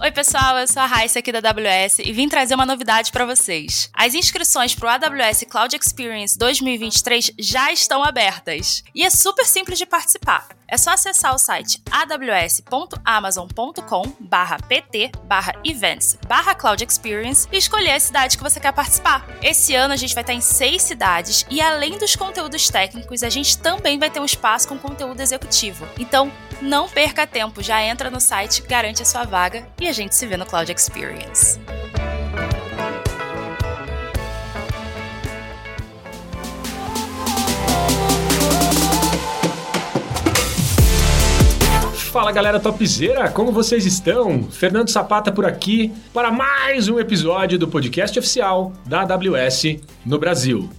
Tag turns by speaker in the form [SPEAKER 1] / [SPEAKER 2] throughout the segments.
[SPEAKER 1] Oi, pessoal, eu sou a Raíssa aqui da AWS e vim trazer uma novidade para vocês. As inscrições para o AWS Cloud Experience 2023 já estão abertas e é super simples de participar. É só acessar o site aws.amazon.com/pt/events/cloud experience e escolher a cidade que você quer participar. Esse ano a gente vai estar em seis cidades e além dos conteúdos técnicos, a gente também vai ter um espaço com conteúdo executivo. Então, não perca tempo, já entra no site, garante a sua vaga e a gente se vê no Cloud Experience.
[SPEAKER 2] Fala galera topzera, como vocês estão? Fernando Sapata por aqui para mais um episódio do podcast oficial da AWS no Brasil.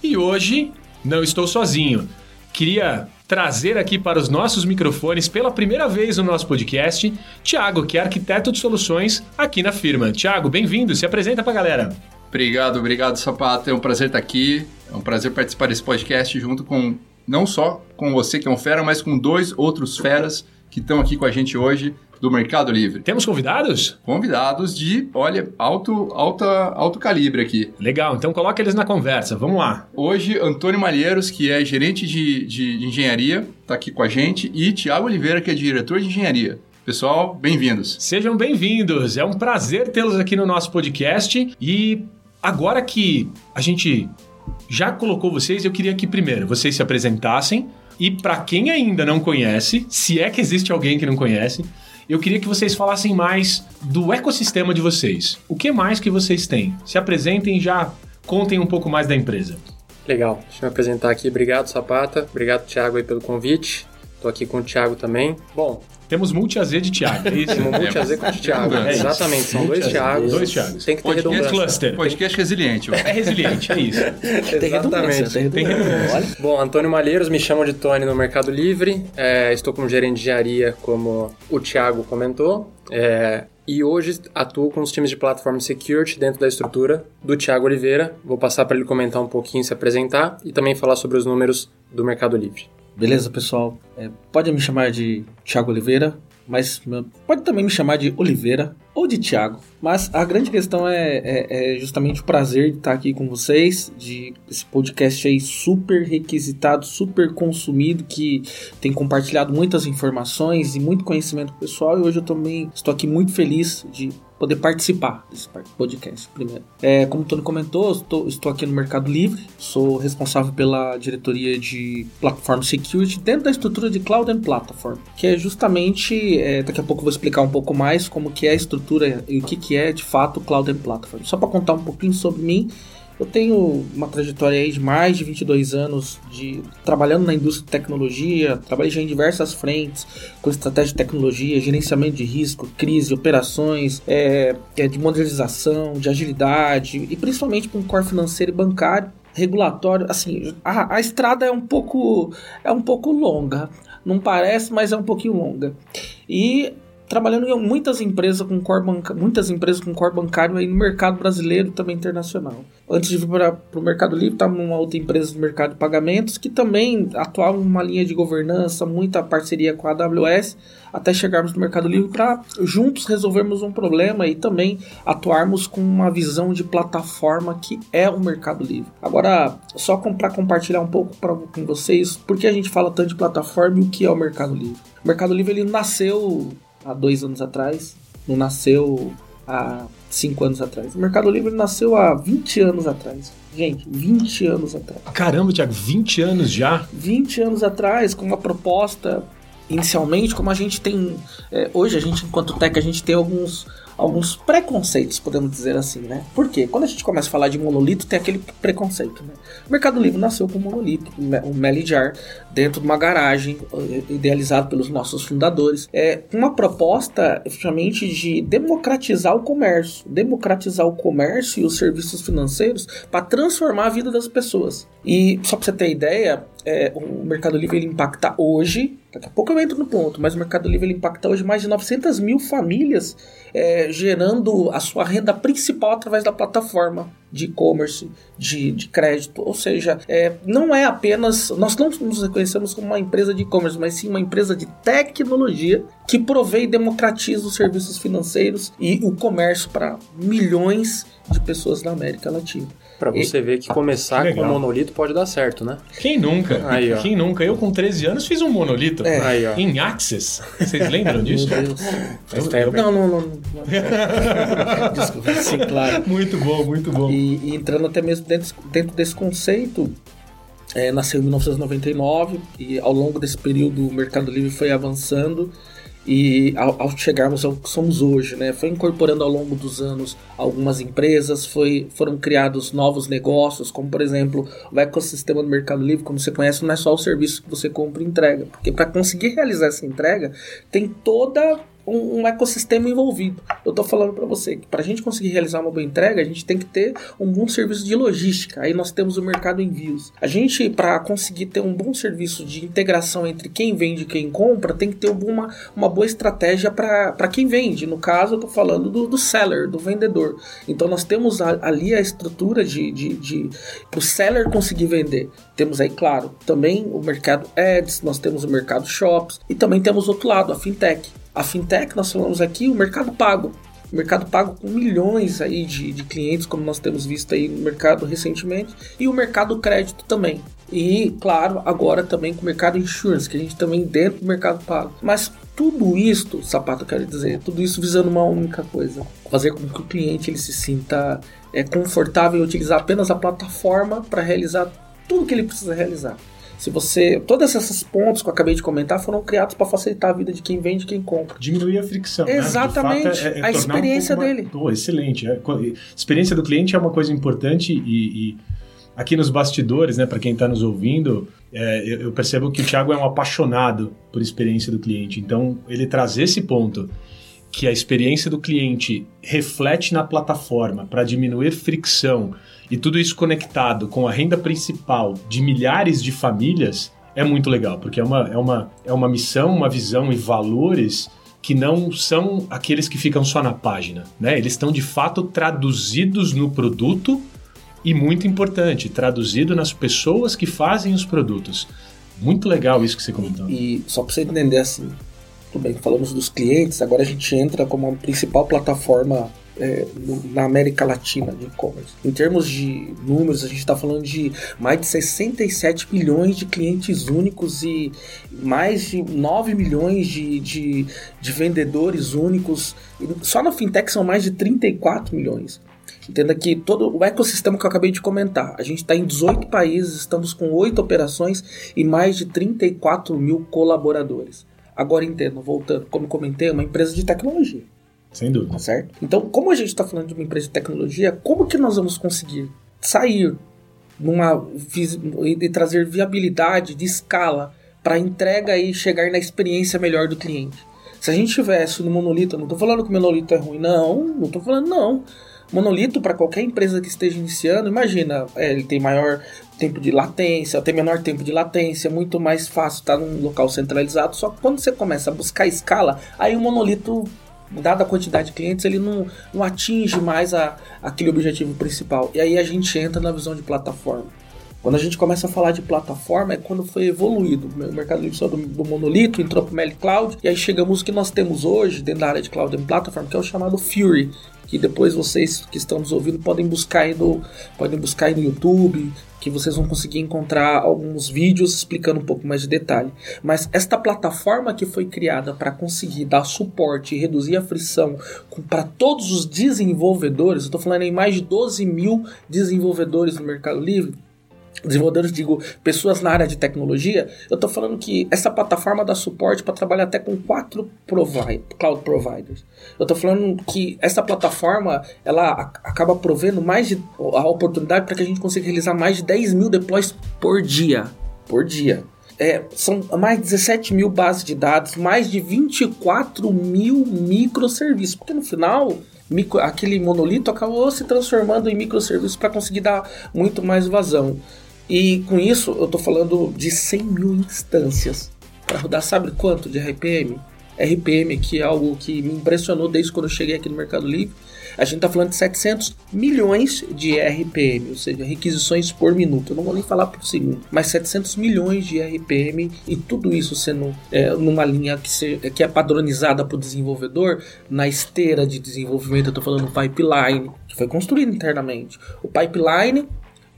[SPEAKER 2] E hoje não estou sozinho. Queria trazer aqui para os nossos microfones pela primeira vez no nosso podcast, Tiago, que é arquiteto de soluções aqui na firma. Tiago, bem-vindo, se apresenta para a galera.
[SPEAKER 3] Obrigado, obrigado Sapata, é um prazer estar aqui, é um prazer participar desse podcast junto com, não só com você que é um fera, mas com dois outros feras que estão aqui com a gente hoje do Mercado Livre.
[SPEAKER 2] Temos convidados?
[SPEAKER 3] Convidados de, olha, alto, alta, alto calibre aqui.
[SPEAKER 2] Legal, então coloca eles na conversa, vamos lá.
[SPEAKER 3] Hoje, Antônio Malheiros, que é gerente de, de engenharia, está aqui com a gente, e Tiago Oliveira, que é diretor de engenharia. Pessoal, bem-vindos.
[SPEAKER 2] Sejam bem-vindos, é um prazer tê-los aqui no nosso podcast e agora que a gente já colocou vocês, eu queria que primeiro vocês se apresentassem e para quem ainda não conhece, se é que existe alguém que não conhece, eu queria que vocês falassem mais do ecossistema de vocês. O que mais que vocês têm? Se apresentem já contem um pouco mais da empresa.
[SPEAKER 4] Legal, deixa eu me apresentar aqui. Obrigado, Sapata. Obrigado, Thiago, aí, pelo convite. Estou aqui com o Thiago também. Bom,
[SPEAKER 2] temos multi-AZ de Thiago, é isso?
[SPEAKER 4] Temos multi-AZ com o Thiago, é exatamente. São dois Thiagos.
[SPEAKER 2] Dois Thiagos.
[SPEAKER 4] Tem que ter Podcast redundância.
[SPEAKER 3] Cluster. Podcast resiliente.
[SPEAKER 2] É resiliente, é isso.
[SPEAKER 4] tem redundância. Tem redundância. Bom, Antônio Malheiros, me chamo de Tony no Mercado Livre. É, estou como gerente de engenharia, como o Thiago comentou. É, e hoje atuo com os times de Platform Security dentro da estrutura do Thiago Oliveira. Vou passar para ele comentar um pouquinho, se apresentar e também falar sobre os números do Mercado Livre.
[SPEAKER 5] Beleza, pessoal? É, pode me chamar de Thiago Oliveira, mas pode também me chamar de Oliveira ou de Thiago. Mas a grande questão é, é, é, justamente o prazer de estar aqui com vocês, de esse podcast aí super requisitado, super consumido, que tem compartilhado muitas informações e muito conhecimento pessoal. E hoje eu também estou aqui muito feliz de poder participar desse podcast primeiro. É, como o Tony comentou, estou, estou aqui no Mercado Livre, sou responsável pela diretoria de Platform Security dentro da estrutura de Cloud and Platform, que é justamente, é, daqui a pouco eu vou explicar um pouco mais como que é a estrutura e o que, que é de fato Cloud and Platform. Só para contar um pouquinho sobre mim, eu tenho uma trajetória aí de mais de 22 anos de trabalhando na indústria de tecnologia, trabalhei já em diversas frentes com estratégia de tecnologia, gerenciamento de risco, crise, operações, é, é de modernização, de agilidade e principalmente com core financeiro e bancário regulatório, assim, a, a estrada é um pouco é um pouco longa, não parece, mas é um pouquinho longa. E trabalhando em muitas empresas com core banca, muitas empresas com core bancário aí no mercado brasileiro e também internacional. Antes de vir para o Mercado Livre, estava numa outra empresa do mercado de pagamentos que também atuava numa linha de governança, muita parceria com a AWS, até chegarmos no Mercado Livre para juntos resolvermos um problema e também atuarmos com uma visão de plataforma que é o Mercado Livre. Agora, só para compartilhar um pouco pra, com vocês, por que a gente fala tanto de plataforma e o que é o Mercado Livre? O Mercado Livre ele nasceu há dois anos atrás, não nasceu há cinco anos atrás. O Mercado Livre nasceu há 20 anos atrás. Gente, 20 anos atrás.
[SPEAKER 2] Caramba, Thiago, 20 anos já?
[SPEAKER 5] 20 anos atrás, com uma proposta. Inicialmente, como a gente tem. É, hoje, a gente, enquanto tech, a gente tem alguns alguns preconceitos, podemos dizer assim, né? Porque quando a gente começa a falar de monolito, tem aquele preconceito, né? O Mercado Livre nasceu com monolito, um Melijar, dentro de uma garagem, eh, idealizado pelos nossos fundadores. É uma proposta, efetivamente, de democratizar o comércio, democratizar o comércio e os serviços financeiros para transformar a vida das pessoas. E só para você ter ideia, é, o Mercado Livre ele impacta hoje Daqui a pouco eu entro no ponto, mas o Mercado Livre ele impacta hoje mais de 900 mil famílias, é, gerando a sua renda principal através da plataforma de e-commerce, de, de crédito. Ou seja, é, não é apenas. Nós não nos reconhecemos como uma empresa de e-commerce, mas sim uma empresa de tecnologia que provê e democratiza os serviços financeiros e o comércio para milhões de pessoas na América Latina.
[SPEAKER 4] Pra você e... ver que começar que com monolito pode dar certo, né?
[SPEAKER 2] Quem nunca? Aí, Quem nunca? Eu com 13 anos fiz um monolito é. Aí, em Access. Vocês lembram disso?
[SPEAKER 5] Eu, eu, não, não, não. Desculpa, sim, claro.
[SPEAKER 2] Muito bom, muito bom.
[SPEAKER 5] E, e entrando até mesmo dentro, dentro desse conceito, é, nasceu em 1999 e ao longo desse período o Mercado Livre foi avançando e ao, ao, chegarmos ao que somos hoje, né, foi incorporando ao longo dos anos algumas empresas, foi, foram criados novos negócios, como por exemplo o ecossistema do Mercado Livre, como você conhece, não é só o serviço que você compra e entrega, porque para conseguir realizar essa entrega tem toda um, um, ecossistema envolvido. Eu estou falando para você que para a gente conseguir realizar uma boa entrega, a gente tem que ter um bom serviço de logística. Aí nós temos o mercado envios. A gente, para conseguir ter um bom serviço de integração entre quem vende e quem compra, tem que ter uma, uma boa estratégia para quem vende. No caso, eu estou falando do, do seller, do vendedor. Então nós temos a, ali a estrutura de, de, de o seller conseguir vender. Temos aí, claro, também o mercado ads, nós temos o mercado shops e também temos outro lado, a fintech. A fintech, nós falamos aqui, o mercado pago. O mercado pago com milhões aí de, de clientes, como nós temos visto aí no mercado recentemente, e o mercado crédito também. E, claro, agora também com o mercado insurance, que a gente também dentro do mercado pago. Mas tudo isso, sapato, quero dizer, tudo isso visando uma única coisa: fazer com que o cliente ele se sinta é, confortável em utilizar apenas a plataforma para realizar tudo que ele precisa realizar. Se você. Todos esses pontos que eu acabei de comentar foram criados para facilitar a vida de quem vende e quem compra.
[SPEAKER 2] Diminuir a fricção.
[SPEAKER 5] Né? Exatamente. Né? É, é a experiência um dele.
[SPEAKER 2] Mais... Oh, excelente. A é, experiência do cliente é uma coisa importante e, e aqui nos bastidores, né, para quem está nos ouvindo, é, eu, eu percebo que o Thiago é um apaixonado por experiência do cliente. Então, ele traz esse ponto que a experiência do cliente reflete na plataforma para diminuir fricção e tudo isso conectado com a renda principal de milhares de famílias é muito legal, porque é uma, é uma, é uma missão, uma visão e valores que não são aqueles que ficam só na página, né? Eles estão de fato traduzidos no produto e muito importante, traduzido nas pessoas que fazem os produtos. Muito legal isso que você comentou.
[SPEAKER 5] E só para você entender assim, tudo bem, falamos dos clientes, agora a gente entra como a principal plataforma é, na América Latina de e-commerce. Em termos de números, a gente está falando de mais de 67 milhões de clientes únicos e mais de 9 milhões de, de, de vendedores únicos. Só na fintech são mais de 34 milhões. Entenda que todo o ecossistema que eu acabei de comentar, a gente está em 18 países, estamos com 8 operações e mais de 34 mil colaboradores. Agora entenda, voltando, como comentei, é uma empresa de tecnologia.
[SPEAKER 2] Sem dúvida. Tá
[SPEAKER 5] certo? Então, como a gente está falando de uma empresa de tecnologia, como que nós vamos conseguir sair numa e trazer viabilidade de escala para entrega e chegar na experiência melhor do cliente? Se a gente tivesse no monolito, não estou falando que o monolito é ruim, não, não estou falando não. Monolito para qualquer empresa que esteja iniciando, imagina, é, ele tem maior tempo de latência, tem menor tempo de latência, muito mais fácil estar tá num local centralizado. Só que quando você começa a buscar escala, aí o monolito dada a quantidade de clientes, ele não, não atinge mais a, aquele objetivo principal. E aí a gente entra na visão de plataforma. Quando a gente começa a falar de plataforma, é quando foi evoluído. O mercado livre saiu do, do, monolito, entrou para o Meli Cloud, e aí chegamos que nós temos hoje dentro da área de Cloud and Platform, que é o chamado Fury, que depois vocês que estão nos ouvindo podem buscar aí no, podem buscar aí no YouTube, que vocês vão conseguir encontrar alguns vídeos explicando um pouco mais de detalhe. Mas esta plataforma que foi criada para conseguir dar suporte e reduzir a frição para todos os desenvolvedores, eu estou falando em mais de 12 mil desenvolvedores no Mercado Livre, desenvolvedores, digo, pessoas na área de tecnologia, eu estou falando que essa plataforma dá suporte para trabalhar até com quatro provi cloud providers. Eu estou falando que essa plataforma ela acaba provendo mais de a oportunidade para que a gente consiga realizar mais de 10 mil deploys por dia. Por dia. É, são mais de 17 mil bases de dados, mais de 24 mil microserviços. Porque no final, micro, aquele monolito acabou se transformando em microserviços para conseguir dar muito mais vazão. E com isso, eu estou falando de 100 mil instâncias. para rodar sabe quanto de RPM? RPM, que é algo que me impressionou desde quando eu cheguei aqui no Mercado Livre. A gente está falando de 700 milhões de RPM, ou seja, requisições por minuto. Eu não vou nem falar por segundo, mas 700 milhões de RPM e tudo isso sendo é, numa linha que, se, que é padronizada para o desenvolvedor, na esteira de desenvolvimento, eu estou falando pipeline, que foi construído internamente. O pipeline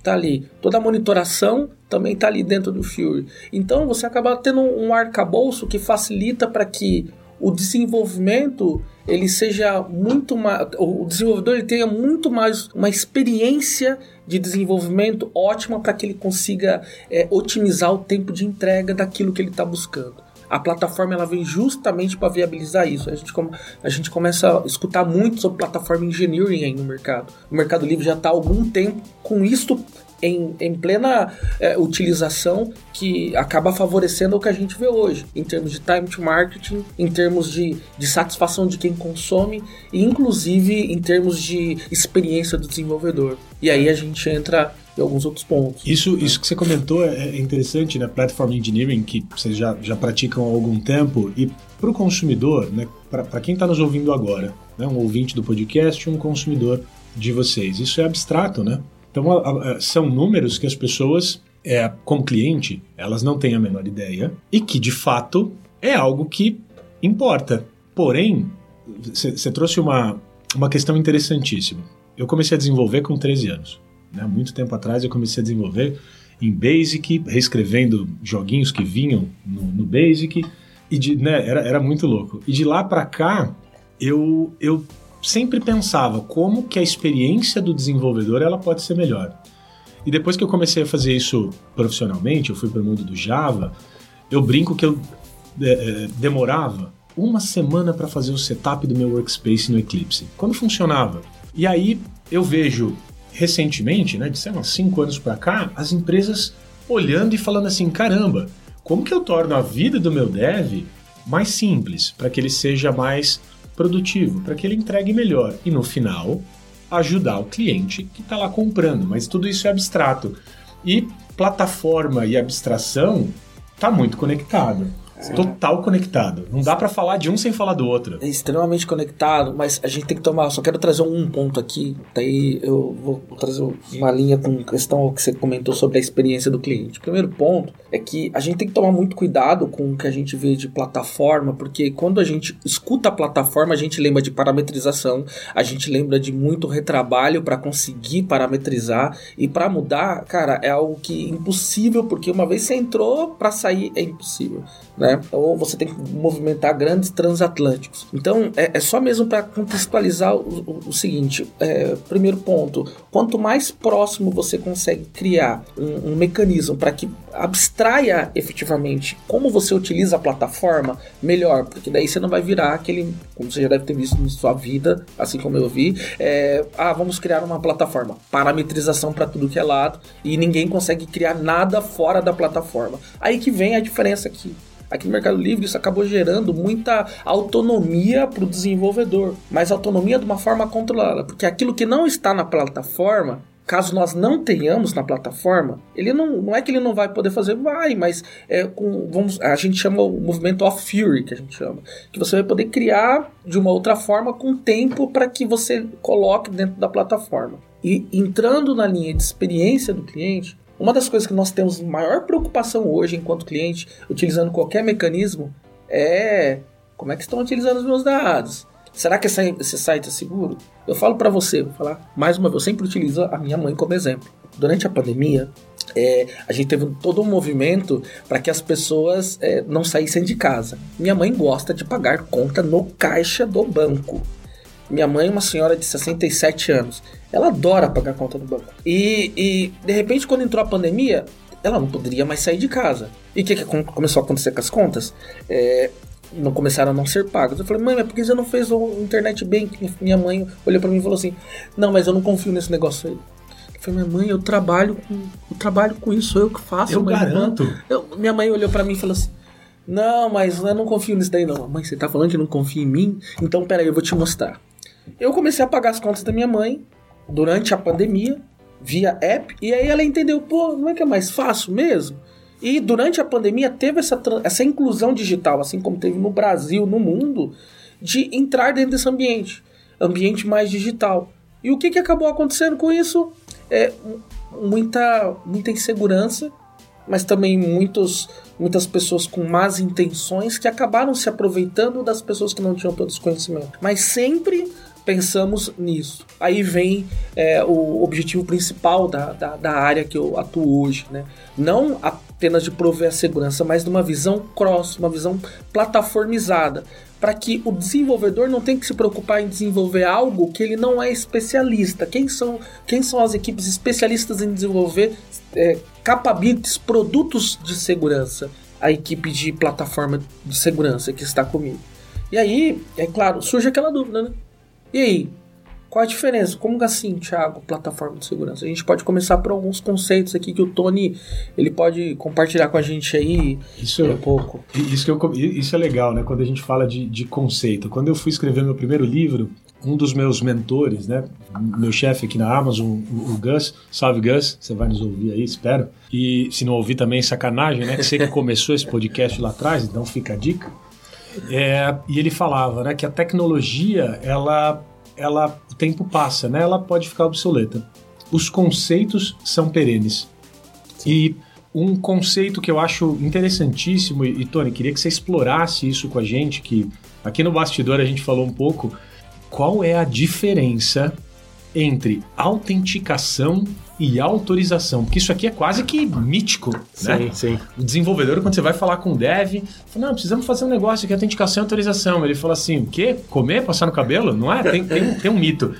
[SPEAKER 5] tá ali. Toda a monitoração também tá ali dentro do Fury. Então você acaba tendo um arcabouço que facilita para que o desenvolvimento ele seja muito mais o desenvolvedor ele tenha muito mais uma experiência de desenvolvimento ótima para que ele consiga é, otimizar o tempo de entrega daquilo que ele está buscando a plataforma ela vem justamente para viabilizar isso. A gente, a gente começa a escutar muito sobre plataforma engineering aí no mercado. O Mercado Livre já está há algum tempo com isto em, em plena é, utilização que acaba favorecendo o que a gente vê hoje, em termos de time to marketing, em termos de, de satisfação de quem consome e inclusive em termos de experiência do desenvolvedor. E aí a gente entra em alguns outros pontos.
[SPEAKER 2] Isso, isso que você comentou é, é interessante, né? Platform Engineering, que vocês já, já praticam há algum tempo, e para o consumidor, né? para quem está nos ouvindo agora, né? um ouvinte do podcast, um consumidor de vocês. Isso é abstrato, né? Então, a, a, são números que as pessoas, é, como cliente, elas não têm a menor ideia e que, de fato, é algo que importa. Porém, você trouxe uma, uma questão interessantíssima. Eu comecei a desenvolver com 13 anos. Né? Muito tempo atrás eu comecei a desenvolver em Basic, reescrevendo joguinhos que vinham no, no Basic. E de, né, era, era muito louco. E de lá para cá, eu, eu sempre pensava como que a experiência do desenvolvedor ela pode ser melhor. E depois que eu comecei a fazer isso profissionalmente, eu fui para o mundo do Java, eu brinco que eu é, é, demorava uma semana para fazer o setup do meu workspace no Eclipse. Quando funcionava. E aí eu vejo recentemente, né, de sei lá, cinco anos para cá, as empresas olhando e falando assim, caramba, como que eu torno a vida do meu dev mais simples para que ele seja mais produtivo, para que ele entregue melhor e no final ajudar o cliente que está lá comprando. Mas tudo isso é abstrato. E plataforma e abstração está muito conectado. Total conectado. Não dá para falar de um sem falar do outro.
[SPEAKER 5] É extremamente conectado, mas a gente tem que tomar. Só quero trazer um ponto aqui. Daí eu vou trazer uma linha com questão que você comentou sobre a experiência do cliente. O primeiro ponto é que a gente tem que tomar muito cuidado com o que a gente vê de plataforma, porque quando a gente escuta a plataforma, a gente lembra de parametrização, a gente lembra de muito retrabalho para conseguir parametrizar e para mudar, cara, é algo que é impossível, porque uma vez você entrou, para sair é impossível né? Ou você tem que movimentar grandes transatlânticos. Então, é, é só mesmo para contextualizar o, o, o seguinte: é, primeiro ponto, quanto mais próximo você consegue criar um, um mecanismo para que abstraia efetivamente como você utiliza a plataforma, melhor, porque daí você não vai virar aquele, como você já deve ter visto na sua vida, assim como eu vi, é, ah, vamos criar uma plataforma, parametrização para tudo que é lado e ninguém consegue criar nada fora da plataforma. Aí que vem a diferença aqui. Aqui no Mercado Livre isso acabou gerando muita autonomia para o desenvolvedor, mas autonomia de uma forma controlada, porque aquilo que não está na plataforma caso nós não tenhamos na plataforma, ele não, não é que ele não vai poder fazer, vai, mas é com, vamos, a gente chama o movimento of fury, que a gente chama, que você vai poder criar de uma outra forma com tempo para que você coloque dentro da plataforma. E entrando na linha de experiência do cliente, uma das coisas que nós temos maior preocupação hoje enquanto cliente, utilizando qualquer mecanismo, é como é que estão utilizando os meus dados. Será que esse site é seguro? Eu falo para você, vou falar mais uma vez, eu sempre utilizo a minha mãe como exemplo. Durante a pandemia, é, a gente teve todo um movimento para que as pessoas é, não saíssem de casa. Minha mãe gosta de pagar conta no caixa do banco. Minha mãe é uma senhora de 67 anos. Ela adora pagar conta no banco. E, e de repente, quando entrou a pandemia, ela não poderia mais sair de casa. E o que, que começou a acontecer com as contas? É, não começaram a não ser pagas. Eu falei, mãe, mas por que você não fez o internet banking? Minha mãe olhou para mim e falou assim: Não, mas eu não confio nesse negócio aí. Eu falei, minha mãe, eu trabalho com, eu trabalho com isso, eu que faço.
[SPEAKER 2] Eu garanto.
[SPEAKER 5] Eu, minha mãe olhou para mim e falou assim: Não, mas eu não confio nisso daí não. Mãe, você tá falando que não confia em mim? Então, peraí, eu vou te mostrar. Eu comecei a pagar as contas da minha mãe durante a pandemia, via app, e aí ela entendeu, pô, não é que é mais fácil mesmo? E durante a pandemia teve essa, essa inclusão digital, assim como teve no Brasil, no mundo, de entrar dentro desse ambiente, ambiente mais digital. E o que, que acabou acontecendo com isso? É muita, muita insegurança, mas também muitos, muitas pessoas com más intenções que acabaram se aproveitando das pessoas que não tinham todo esse conhecimento. Mas sempre pensamos nisso. Aí vem é, o objetivo principal da, da, da, área que eu atuo hoje, né? Não apenas de prover a segurança, mas de uma visão cross, uma visão plataformizada, para que o desenvolvedor não tenha que se preocupar em desenvolver algo que ele não é especialista. Quem são, quem são as equipes especialistas em desenvolver é, capabilities, produtos de segurança? A equipe de plataforma de segurança que está comigo. E aí, é claro, surge aquela dúvida, né? E aí, qual a diferença? Como assim, Thiago, plataforma de segurança? A gente pode começar por alguns conceitos aqui que o Tony ele pode compartilhar com a gente aí
[SPEAKER 2] isso, um pouco. Isso, eu, isso é legal, né? Quando a gente fala de, de conceito. Quando eu fui escrever meu primeiro livro, um dos meus mentores, né? Meu chefe aqui na Amazon, o, Gus. Salve, Gus. Você vai nos ouvir aí, espero. E se não ouvir também, sacanagem, né? Você que começou esse podcast lá atrás, então fica a dica. É, e ele falava né, que a tecnologia, ela, ela, o tempo passa, né, ela pode ficar obsoleta. Os conceitos são perenes. Sim. E um conceito que eu acho interessantíssimo, e, e Tony, queria que você explorasse isso com a gente, que aqui no bastidor a gente falou um pouco, qual é a diferença entre autenticação e autorização, porque isso aqui é quase que mítico, sim, né? Sim. O desenvolvedor, quando você vai falar com o dev, fala, não, precisamos fazer um negócio aqui, autenticação e autorização. Ele fala assim, o quê? Comer, passar no cabelo? Não é? Tem, tem, tem um mito.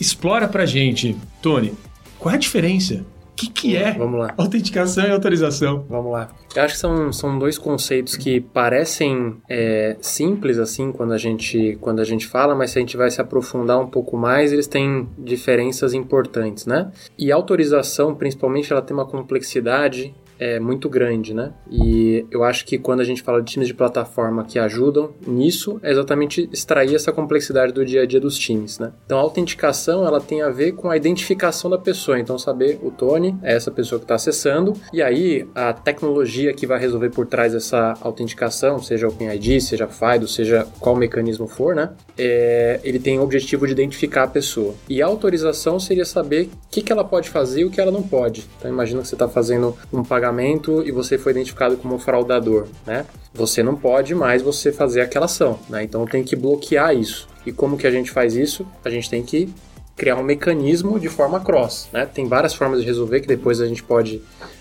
[SPEAKER 2] Explora pra gente, Tony, qual é a diferença o que, que é
[SPEAKER 4] Vamos lá.
[SPEAKER 2] autenticação e autorização?
[SPEAKER 4] Vamos lá. Eu acho que são, são dois conceitos que parecem é, simples assim quando a, gente, quando a gente fala, mas se a gente vai se aprofundar um pouco mais, eles têm diferenças importantes, né? E autorização, principalmente, ela tem uma complexidade é muito grande, né? E eu acho que quando a gente fala de times de plataforma que ajudam nisso, é exatamente extrair essa complexidade do dia a dia dos times, né? Então a autenticação, ela tem a ver com a identificação da pessoa, então saber o Tony é essa pessoa que está acessando, e aí a tecnologia que vai resolver por trás dessa autenticação, seja OpenID, seja FIDO, seja qual mecanismo for, né? É, ele tem o objetivo de identificar a pessoa. E a autorização seria saber o que, que ela pode fazer e o que ela não pode. Então imagina que você está fazendo um pagamento pagamento e você foi identificado como fraudador, né? Você não pode mais você fazer aquela ação, né? Então tem que bloquear isso. E como que a gente faz isso? A gente tem que criar um mecanismo de forma cross, né? Tem várias formas de resolver que depois a gente pode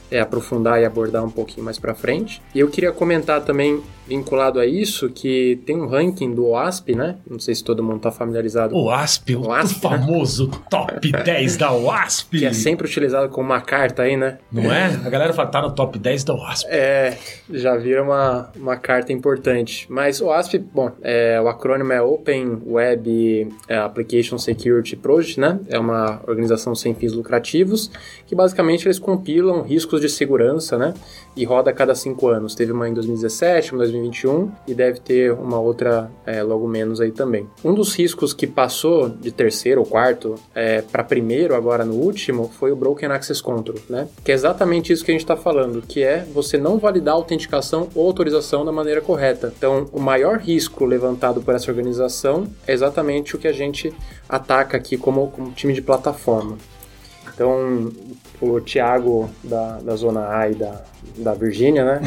[SPEAKER 4] é, aprofundar e abordar um pouquinho mais para frente. E eu queria comentar também vinculado a isso que tem um ranking do OASP, né? Não sei se todo mundo está familiarizado.
[SPEAKER 2] O OASP, o, OASP, o famoso né? top 10 da OASP.
[SPEAKER 4] Que é sempre utilizado como uma carta aí, né?
[SPEAKER 2] Não é? A galera fala, tá no top 10 da OASP.
[SPEAKER 4] É, já vira uma, uma carta importante. Mas o OASP, bom, é, o acrônimo é Open Web é, Application Security Project, né? É uma organização sem fins lucrativos que basicamente eles compilam riscos de segurança, né? E roda a cada cinco anos. Teve uma em 2017, uma em 2021 e deve ter uma outra é, logo menos aí também. Um dos riscos que passou de terceiro ou quarto é, para primeiro, agora no último, foi o Broken Access Control, né? Que é exatamente isso que a gente está falando, que é você não validar a autenticação ou autorização da maneira correta. Então, o maior risco levantado por essa organização é exatamente o que a gente ataca aqui como, como time de plataforma. Então, o Thiago da, da Zona A e da, da Virgínia, né?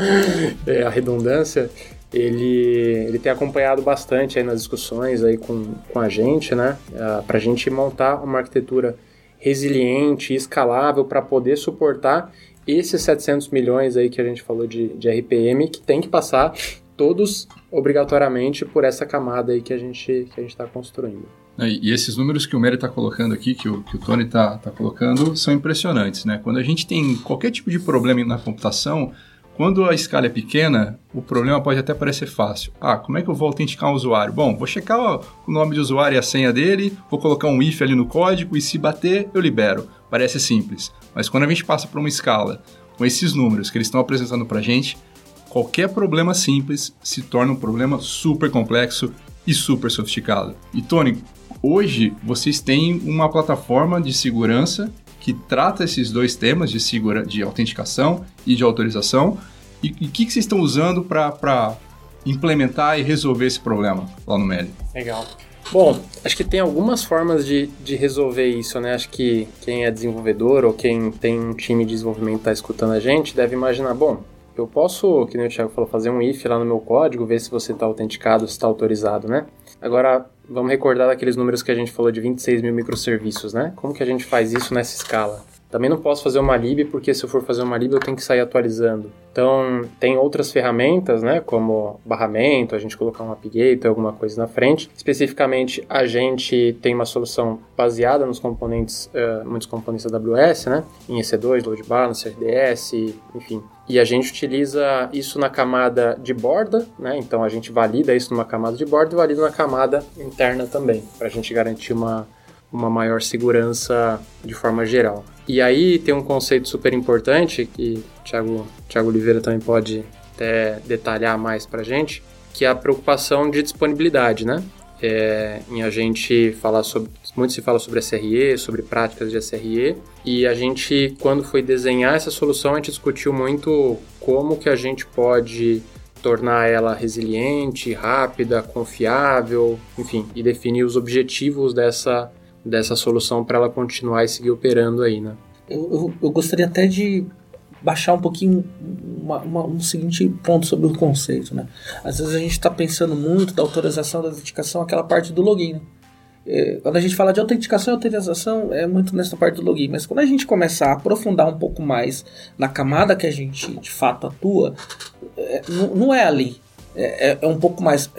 [SPEAKER 4] é a redundância. Ele, ele tem acompanhado bastante aí nas discussões aí com, com a gente, né? Uh, para a gente montar uma arquitetura resiliente escalável para poder suportar esses 700 milhões aí que a gente falou de, de RPM, que tem que passar todos obrigatoriamente por essa camada aí que a gente que a gente está construindo.
[SPEAKER 3] E, esses números que o Mary está colocando aqui, que o, que o Tony está tá colocando, são impressionantes, né? Quando a gente tem qualquer tipo de problema na computação, quando a escala é pequena, o problema pode até parecer fácil. Ah, como é que eu vou autenticar um usuário? Bom, vou checar o nome de usuário e a senha dele, vou colocar um if ali no código e se bater, eu libero. Parece simples. Mas quando a gente passa para uma escala com esses números que eles estão apresentando para a gente, qualquer problema simples se torna um problema super complexo e super sofisticado. E Tony, hoje vocês têm uma plataforma de segurança que trata esses dois temas de segura, de autenticação e de autorização. E o que, que vocês estão usando para implementar e resolver esse problema lá no Meli?
[SPEAKER 4] Legal. Bom, acho que tem algumas formas de, de resolver isso, né? Acho que quem é desenvolvedor ou quem tem um time de desenvolvimento está escutando a gente deve imaginar, bom, eu posso, que nem o Thiago falou, fazer um if lá no meu código, ver se você está autenticado, se está autorizado, né? Agora, vamos recordar daqueles números que a gente falou de 26 mil microserviços, né? Como que a gente faz isso nessa escala? Também não posso fazer uma lib, porque se eu for fazer uma lib eu tenho que sair atualizando. Então, tem outras ferramentas, né, como barramento, a gente colocar um AppGate, alguma coisa na frente. Especificamente, a gente tem uma solução baseada nos componentes, uh, muitos componentes AWS, né, em EC2, Load Balancer, RDS, enfim. E a gente utiliza isso na camada de borda, né, então a gente valida isso numa camada de borda e valida na camada interna também, para a gente garantir uma, uma maior segurança de forma geral. E aí tem um conceito super importante que o Thiago, Thiago Oliveira também pode até detalhar mais para gente, que é a preocupação de disponibilidade, né? É, em a gente falar sobre, muito se fala sobre SRE, sobre práticas de SRE, e a gente, quando foi desenhar essa solução, a gente discutiu muito como que a gente pode tornar ela resiliente, rápida, confiável, enfim, e definir os objetivos dessa dessa solução para ela continuar e seguir operando aí, né?
[SPEAKER 5] Eu, eu, eu gostaria até de baixar um pouquinho uma, uma, um seguinte ponto sobre o conceito, né? Às vezes a gente está pensando muito da autorização da autenticação, aquela parte do login. Né? É, quando a gente fala de autenticação e autorização, é muito nessa parte do login. Mas quando a gente começar a aprofundar um pouco mais na camada que a gente de fato atua, é, não, não, é ali. É, é, é um pouco mais.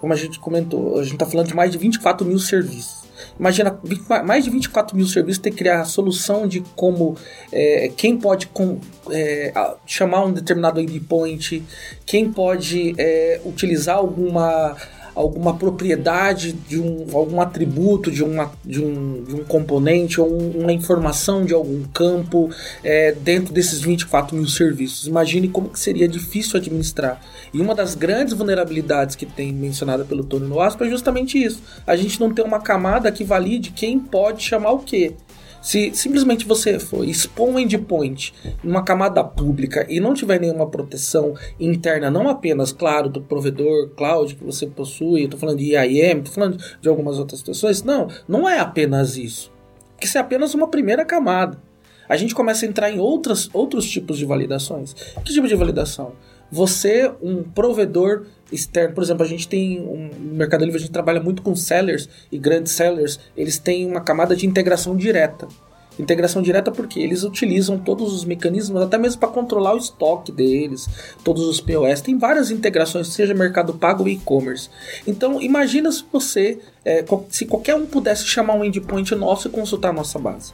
[SPEAKER 5] Como a gente comentou, a gente está falando de mais de 24 mil serviços. Imagina mais de 24 mil serviços ter que criar a solução de como é, quem pode com, é, chamar um determinado endpoint, quem pode é, utilizar alguma alguma propriedade de um algum atributo de, uma, de, um, de um componente ou um, uma informação de algum campo é, dentro desses 24 mil serviços. Imagine como que seria difícil administrar. E uma das grandes vulnerabilidades que tem mencionada pelo Tony no ASP é justamente isso. A gente não tem uma camada que valide quem pode chamar o quê. Se simplesmente você for expor um endpoint numa camada pública e não tiver nenhuma proteção interna, não apenas, claro, do provedor cloud que você possui, estou falando de IAM, estou falando de algumas outras situações, não, não é apenas isso. Isso é apenas uma primeira camada. A gente começa a entrar em outras, outros tipos de validações. Que tipo de validação? Você, um provedor externo, por exemplo, a gente tem um, Mercado Livre a gente trabalha muito com sellers e grandes sellers, eles têm uma camada de integração direta. Integração direta porque eles utilizam todos os mecanismos, até mesmo para controlar o estoque deles, todos os POS. Tem várias integrações, seja Mercado Pago ou e-commerce. Então, imagina se você, é, se qualquer um pudesse chamar um endpoint nosso e consultar a nossa base.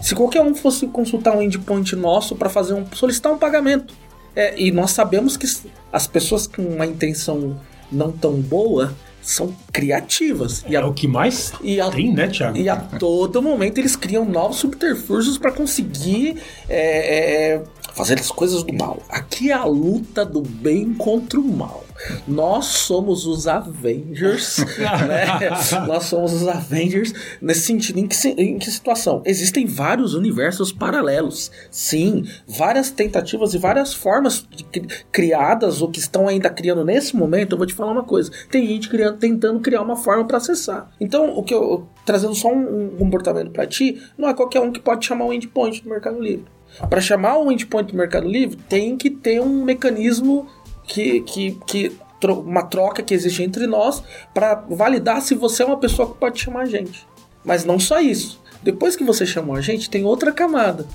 [SPEAKER 5] Se qualquer um fosse consultar um endpoint nosso para fazer um solicitar um pagamento. É, e nós sabemos que as pessoas com uma intenção não tão boa são criativas.
[SPEAKER 2] E é a, o que mais
[SPEAKER 5] e a,
[SPEAKER 2] tem, né, Thiago?
[SPEAKER 5] E a todo momento eles criam novos subterfúgios para conseguir é, é, fazer as coisas do mal. Aqui é a luta do bem contra o mal. Nós somos os Avengers, né? Nós somos os Avengers nesse sentido. Em que, em que situação? Existem vários universos paralelos. Sim, várias tentativas e várias formas de, criadas ou que estão ainda criando nesse momento. Eu vou te falar uma coisa: tem gente criando, tentando criar uma forma para acessar. Então, o que eu trazendo só um, um comportamento para ti, não é qualquer um que pode chamar um endpoint do Mercado Livre. Para chamar um endpoint do Mercado Livre, tem que ter um mecanismo que, que, que uma troca que existe entre nós para validar se você é uma pessoa que pode chamar a gente. Mas não só isso. Depois que você chamou a gente, tem outra camada.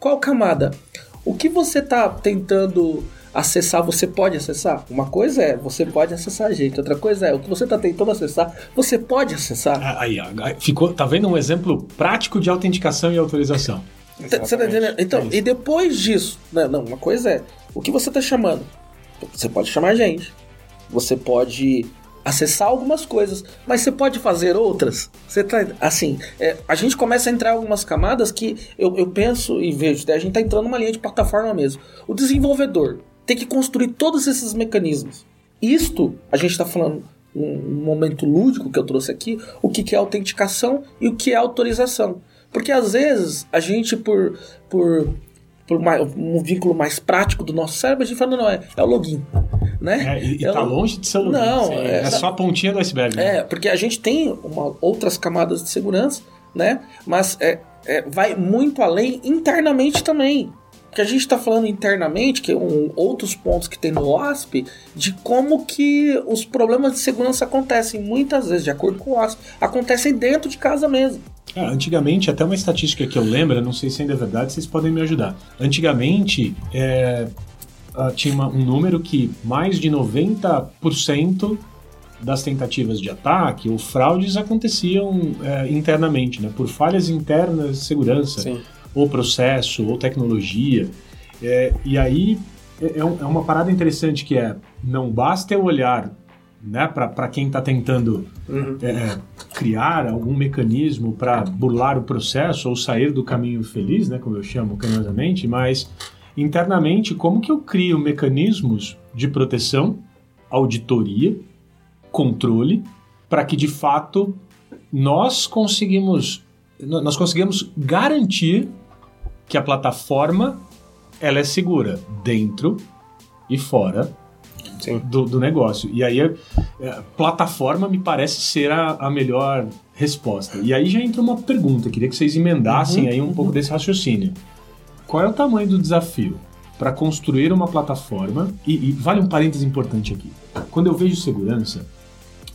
[SPEAKER 5] Qual camada? O que você está tentando acessar, você pode acessar? Uma coisa é, você pode acessar a gente. Outra coisa é, o que você está tentando acessar, você pode acessar.
[SPEAKER 2] Ah, aí, ficou, tá vendo um exemplo prático de autenticação e autorização.
[SPEAKER 5] Tá, tá então, é e depois disso, não, né, não, uma coisa é, o que você está chamando? Você pode chamar a gente. Você pode acessar algumas coisas, mas você pode fazer outras. Você tá assim, é, a gente começa a entrar em algumas camadas que eu, eu penso e vejo, né, a gente está entrando numa linha de plataforma mesmo. O desenvolvedor tem que construir todos esses mecanismos. Isto a gente está falando um momento lúdico que eu trouxe aqui, o que, que é autenticação e o que é autorização. Porque às vezes a gente, por, por, por um vínculo mais prático do nosso cérebro, a gente fala, não, é, é o login. Né?
[SPEAKER 2] É, e, é tá o... longe de ser o login. Não, é, é, só a pontinha do iceberg.
[SPEAKER 5] Né? É, porque a gente tem uma, outras camadas de segurança, né? Mas é, é, vai muito além internamente também que a gente está falando internamente, que é um, outros pontos que tem no OASP, de como que os problemas de segurança acontecem muitas vezes, de acordo com o OASP, acontecem dentro de casa mesmo.
[SPEAKER 2] É, antigamente, até uma estatística que eu lembro, não sei se ainda é verdade, vocês podem me ajudar. Antigamente, é, uh, tinha uma, um número que mais de 90% das tentativas de ataque ou fraudes aconteciam é, internamente, né, por falhas internas de segurança. Sim ou processo, ou tecnologia. É, e aí é, é, uma parada interessante que é, não basta eu olhar né, para quem está tentando uhum. é, é, criar algum mecanismo para burlar o processo ou sair do caminho feliz, né, como eu chamo carinhosamente, mas internamente como que eu crio mecanismos de proteção, auditoria, controle, para que de fato nós conseguimos nós conseguimos garantir que a plataforma ela é segura dentro e fora do, do, negócio. E aí a, a, plataforma me parece ser a, a, melhor resposta. E aí já entra uma pergunta, queria que vocês emendassem uhum, aí um uhum. pouco desse raciocínio. Qual é o tamanho do desafio para construir uma plataforma? E, e vale um parênteses importante aqui. Quando eu vejo segurança,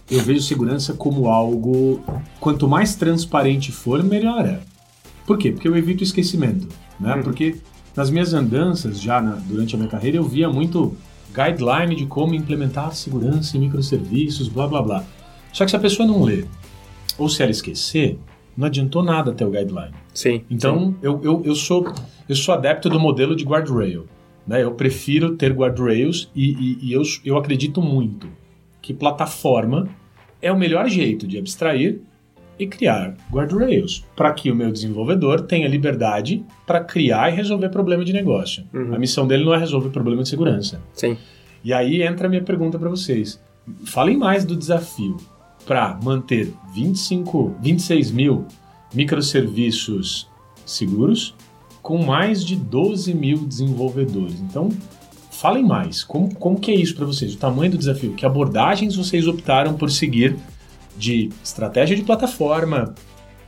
[SPEAKER 2] eu vejo segurança como algo quanto mais transparente for, melhor é. Por quê? Porque eu evito esquecimento né? Uhum. Porque nas minhas andanças já na, durante a minha carreira eu via muito guideline de como implementar segurança em microserviços, blá blá blá. Só que se a pessoa não ler ou se ela esquecer, não adiantou nada ter o guideline.
[SPEAKER 4] Sim.
[SPEAKER 2] Então
[SPEAKER 4] sim.
[SPEAKER 2] Eu, eu, eu sou eu sou adepto do modelo de guardrail. Né? Eu prefiro ter guardrails e, e, e eu, eu acredito muito que plataforma é o melhor jeito de abstrair e criar guardrails para que o meu desenvolvedor tenha liberdade para criar e resolver problema de negócio. Uhum. A missão dele não é resolver problema de segurança.
[SPEAKER 4] Sim.
[SPEAKER 2] E aí entra a minha pergunta para vocês. Falem mais do desafio para manter 25, 26 mil microserviços seguros com mais de 12 mil desenvolvedores. Então, falem mais. Como, como que é isso para vocês? O tamanho do desafio? Que abordagens vocês optaram por seguir de estratégia de plataforma,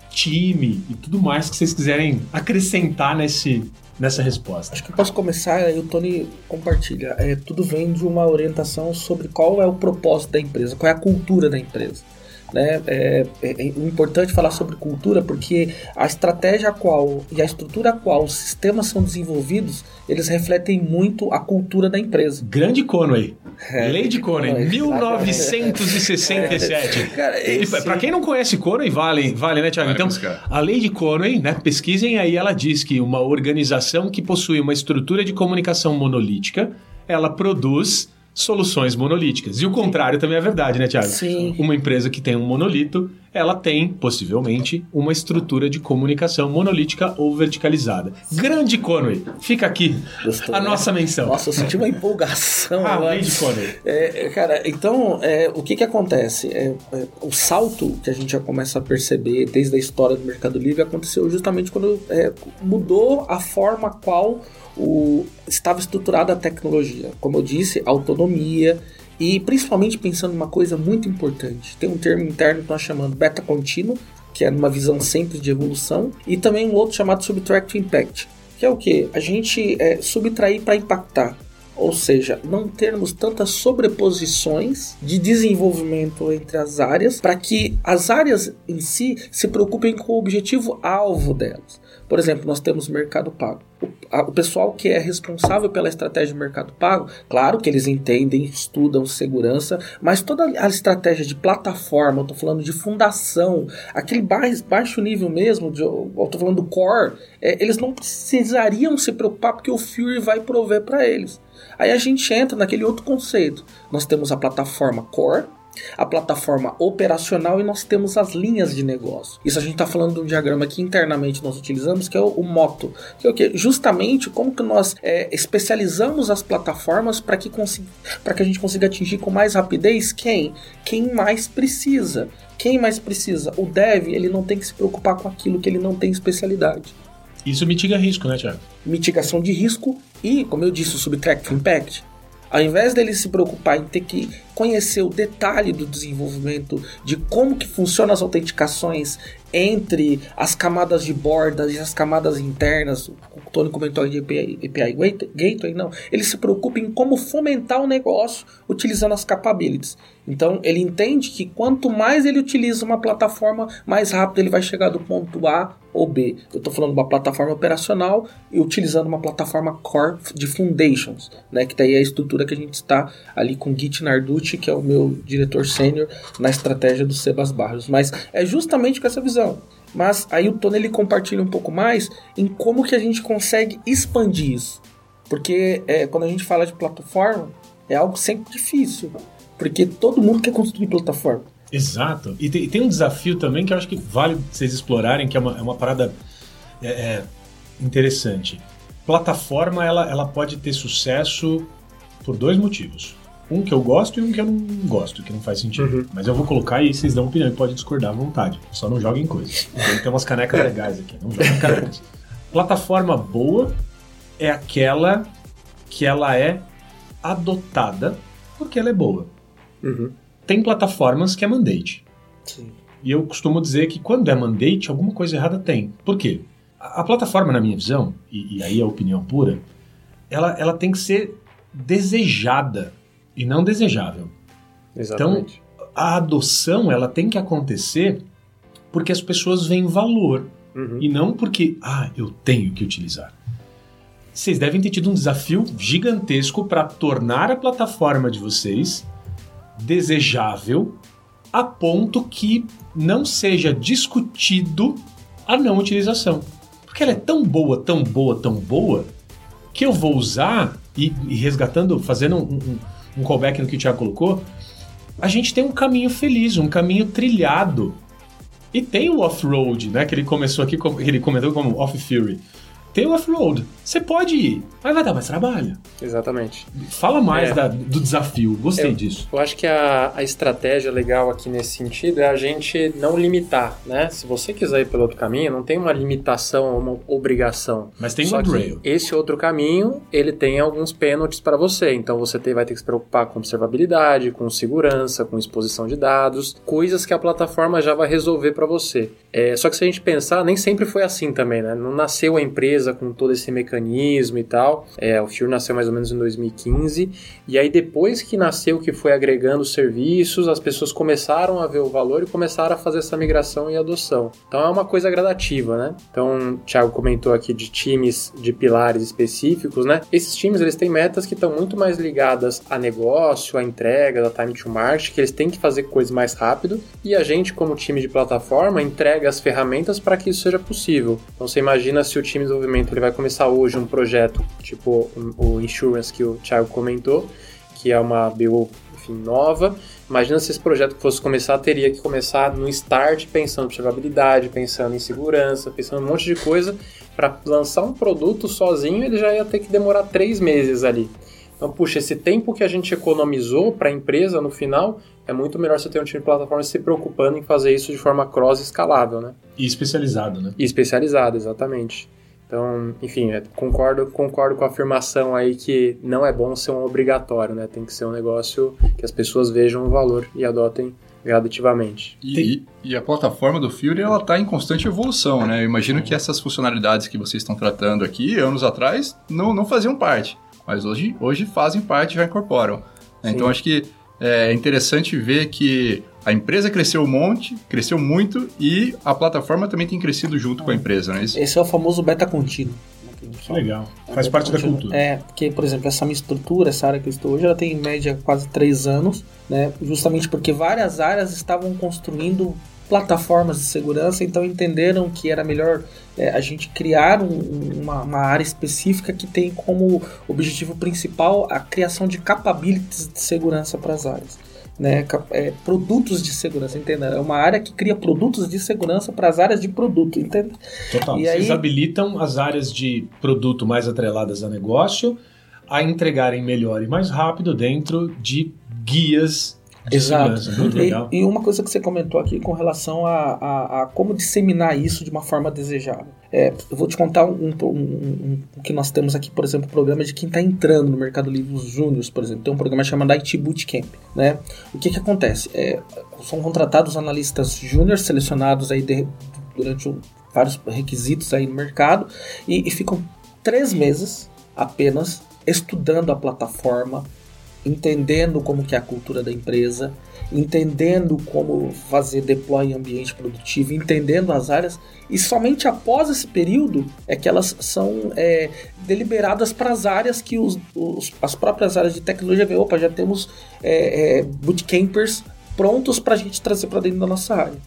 [SPEAKER 2] time e tudo mais que vocês quiserem acrescentar nesse, nessa resposta.
[SPEAKER 5] Acho que eu posso começar e o Tony compartilha. É, tudo vem de uma orientação sobre qual é o propósito da empresa, qual é a cultura da empresa. Né? É, é, é, importante falar sobre cultura porque a estratégia a qual e a estrutura a qual os sistemas são desenvolvidos eles refletem muito a cultura da empresa.
[SPEAKER 2] Grande Conway. É, Lei de Conway, 1967. esse... Para quem não conhece Conway, vale, vale né, Tiago? Vale então, buscar. a Lei de Conway, né, pesquisem aí, ela diz que uma organização que possui uma estrutura de comunicação monolítica, ela produz soluções monolíticas. E o contrário também é verdade, né, Tiago?
[SPEAKER 5] Sim.
[SPEAKER 2] Uma empresa que tem um monolito, ela tem, possivelmente, uma estrutura de comunicação monolítica ou verticalizada. Grande Conway, fica aqui Gostou, a né? nossa menção.
[SPEAKER 5] Nossa, eu senti uma empolgação.
[SPEAKER 2] ah, grande Conway.
[SPEAKER 5] É, cara, então, é, o que que acontece? É, é, o salto que a gente já começa a perceber desde a história do Mercado Livre aconteceu justamente quando é, mudou a forma qual o, estava estruturada a tecnologia. Como eu disse, autonomia e principalmente pensando numa coisa muito importante. Tem um termo interno que nós chamamos beta contínuo, que é uma visão sempre de evolução, e também um outro chamado subtract impact, que é o que? A gente é, subtrair para impactar. Ou seja, não termos tantas sobreposições de desenvolvimento entre as áreas, para que as áreas em si se preocupem com o objetivo alvo delas. Por exemplo, nós temos mercado pago. O, a, o, pessoal que é responsável pela estratégia do mercado pago, claro que eles entendem, estudam segurança, mas toda a estratégia de plataforma, eu estou falando de fundação, aquele mais baixo nível mesmo, de, eu estou falando do core, é, eles não precisariam se preocupar porque o Fury vai prover para eles. Aí a gente entra naquele outro conceito. Nós temos a plataforma core, a plataforma operacional e nós temos as linhas de negócio. Isso a gente está falando de um diagrama que internamente nós utilizamos, que é o, o moto, que é o que justamente como que nós é, especializamos as plataformas para que, para que a gente consiga atingir com mais rapidez quem? Quem mais precisa. Quem mais precisa? O dev, ele não tem que se preocupar com aquilo que ele não tem especialidade.
[SPEAKER 2] Isso mitiga risco, né, Thiago?
[SPEAKER 5] Mitigação de risco e, como eu disse, o Subtract Impact. Ao invés dele se preocupar em ter que conhecer o detalhe do desenvolvimento, de como que funcionam as autenticações entre as camadas de bordas e as camadas internas, o Tony comentou de API, API Gateway, não. Ele se preocupa em como fomentar o negócio utilizando as capabilities. Então, ele entende que quanto mais ele utiliza uma plataforma, mais rápido ele vai chegar do ponto A ou B. Eu estou falando de uma plataforma operacional e utilizando uma plataforma core de foundations, né, que daí é a estrutura que a gente está ali com Git Narducci, que é o meu diretor sênior na estratégia do Sebas Barros. Mas é justamente com essa visão. Mas aí o Tony ele compartilha um pouco mais em como que a gente consegue expandir isso. Porque é, quando a gente fala de plataforma, é algo sempre difícil. Porque todo mundo quer construir plataforma.
[SPEAKER 2] Exato. E tem, tem, um desafio também que eu acho que vale vocês explorarem, que é uma, é uma parada é, é interessante. Plataforma, ela, ela pode ter sucesso por dois motivos. Um que eu gosto e um que eu não gosto, que não faz sentido. Uhum. Mas eu vou colocar e vocês dão opinião e pode discordar à vontade. Só não joguem coisas. Tem umas canecas legais aqui, não joguem canecas. Plataforma boa é aquela que ela é adotada porque ela é boa. Uhum tem plataformas que é mandate. Sim. E eu costumo dizer que quando é mandate, alguma coisa errada tem. Por quê? A, a plataforma, na minha visão, e, e, aí é opinião pura, ela, ela tem que ser desejada e não desejável. Exatamente. Então, a adoção ela tem que acontecer porque as pessoas veem valor uhum. e não porque, ah, eu tenho que utilizar. Vocês devem ter tido um desafio gigantesco para tornar a plataforma de vocês desejável a ponto que não seja discutido a não utilização. Porque ela é tão boa, tão boa, tão boa, que eu vou usar, e, e resgatando, fazendo um, um, um callback no que o Thiago colocou, a gente tem um caminho feliz, um caminho trilhado. E tem o off-road, né? Que ele começou aqui, ele comentou como off-fury tem o off-road. Você pode ir, mas vai dar mais trabalho.
[SPEAKER 4] Exatamente.
[SPEAKER 2] Fala mais é. da, do desafio, gostei
[SPEAKER 4] eu,
[SPEAKER 2] disso.
[SPEAKER 4] Eu acho que a, a estratégia legal aqui nesse sentido é a gente não limitar, né? Se você quiser ir pelo outro caminho, não tem uma limitação, uma obrigação.
[SPEAKER 2] Mas tem
[SPEAKER 4] Só
[SPEAKER 2] um rail.
[SPEAKER 4] Esse outro caminho, ele tem alguns pênaltis para você. Então você tem, vai ter que se preocupar com observabilidade, com segurança, com exposição de dados, coisas que a plataforma já vai resolver para você. É, só que se a gente pensar, nem sempre foi assim também, né? Não nasceu a empresa empresa com todo esse mecanismo e tal. É, o Fury nasceu mais ou menos em 2015. E aí, depois que nasceu, que foi agregando serviços, as pessoas começaram a ver o valor e começaram a fazer essa migração e adoção. Então, é uma coisa gradativa, né? Então, o Thiago comentou aqui de times de pilares específicos, né? Esses times, eles têm metas que estão muito mais ligadas a negócio, a entrega, a time to market, que eles têm que fazer coisas mais rápido. E a gente, como time de plataforma, entrega as ferramentas para que isso seja possível. Então, você imagina se o time de desenvolvimento ele vai começar hoje um projeto tipo o Insurance que o Thiago comentou, que é uma BO enfim, nova. Imagina se esse projeto fosse começar, teria que começar no start pensando em observabilidade, pensando em segurança, pensando em um monte de coisa. Para lançar um produto sozinho, ele já ia ter que demorar três meses ali. Então, puxa, esse tempo que a gente economizou para a empresa no final, é muito melhor você ter um time de plataforma se preocupando em fazer isso de forma cross escalável, né?
[SPEAKER 2] E especializado, né?
[SPEAKER 4] E especializado, exatamente. Então, enfim, é, concordo, concordo com a afirmação aí que não é bom ser um obrigatório, né? Tem que ser um negócio que as pessoas vejam o valor e adotem gradativamente.
[SPEAKER 3] E, e, a plataforma do Fury ela está em constante evolução, né? Eu imagino que essas funcionalidades que vocês estão tratando aqui, anos atrás, não, não faziam parte, mas hoje, hoje fazem parte e já incorporam. Né? Então acho que é interessante ver que a empresa cresceu um monte, cresceu muito e a plataforma também tem crescido junto com a empresa, não é isso?
[SPEAKER 5] Esse é o famoso beta contínuo.
[SPEAKER 2] Que legal. Faz parte da cultura.
[SPEAKER 5] É, porque, por exemplo, essa minha estrutura, essa área que eu estou hoje, ela tem em média quase três anos, né? Justamente porque várias áreas estavam construindo plataformas de segurança, então entenderam que era melhor é, a gente criar um, uma, uma, área específica que tem como objetivo principal a criação de capabilities de segurança para as áreas. Né, é, produtos de segurança, entenda? É uma área que cria produtos de segurança para as áreas de produto, entende?
[SPEAKER 2] Total. E Vocês aí... habilitam as áreas de produto mais atreladas a negócio a entregarem melhor e mais rápido dentro de guias Exato.
[SPEAKER 5] E, e, uma coisa que você comentou aqui com relação a, a, a como disseminar isso de uma forma desejável. É, eu vou te contar um, um, um, um, que nós temos aqui, por exemplo, o programa de quem está entrando no Mercado Livre, os júniors, por exemplo. Tem um programa chamado IT Bootcamp. Né? O que, que acontece? É, são contratados analistas júniores selecionados aí de, durante vários requisitos aí no mercado e, e ficam três meses apenas estudando a plataforma, entendendo como que é a cultura da empresa, entendendo como fazer deploy em ambiente produtivo, entendendo as áreas, e somente após esse período é que elas são é, deliberadas para as áreas que os, os, as próprias áreas de tecnologia veem, opa, já temos é, é, bootcampers prontos para a gente trazer para dentro da nossa área.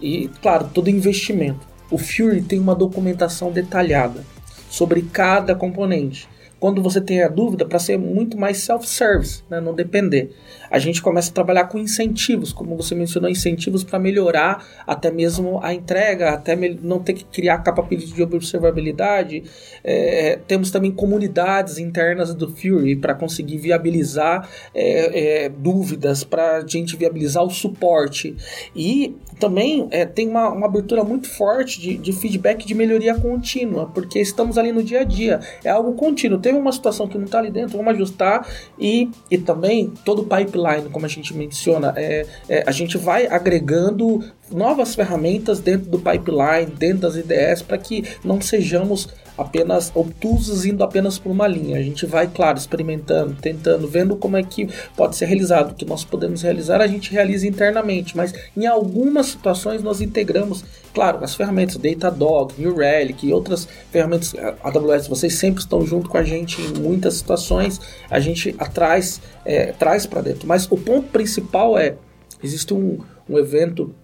[SPEAKER 5] E, claro, todo investimento. O Fury tem uma documentação detalhada sobre cada componente quando você tem a dúvida, para ser muito mais self-service, né, não depender. A gente começa a trabalhar com incentivos, como você mencionou, incentivos para melhorar até mesmo a entrega, até não ter que criar capability de observabilidade. É, temos também comunidades internas do Fury para conseguir viabilizar é, é, dúvidas, para a gente viabilizar o suporte. E também é, tem uma, uma, abertura muito forte de, de, feedback de melhoria contínua, porque estamos ali no dia a dia, é algo contínuo. Teve uma situação que não está ali dentro, vamos ajustar e, e também todo o pipeline, como a gente menciona, é, é, a gente vai agregando novas ferramentas dentro do pipeline, dentro das IDS, para que não sejamos apenas obtusos indo apenas por uma linha. A gente vai, claro, experimentando, tentando, vendo como é que pode ser realizado. O que nós podemos realizar, a gente realiza internamente, mas em algumas situações nós integramos, claro, as ferramentas Datadog, New Relic e outras ferramentas AWS, vocês sempre estão junto com a gente em muitas situações, a gente atrás, é, traz para dentro. Mas o ponto principal é, existe um, um evento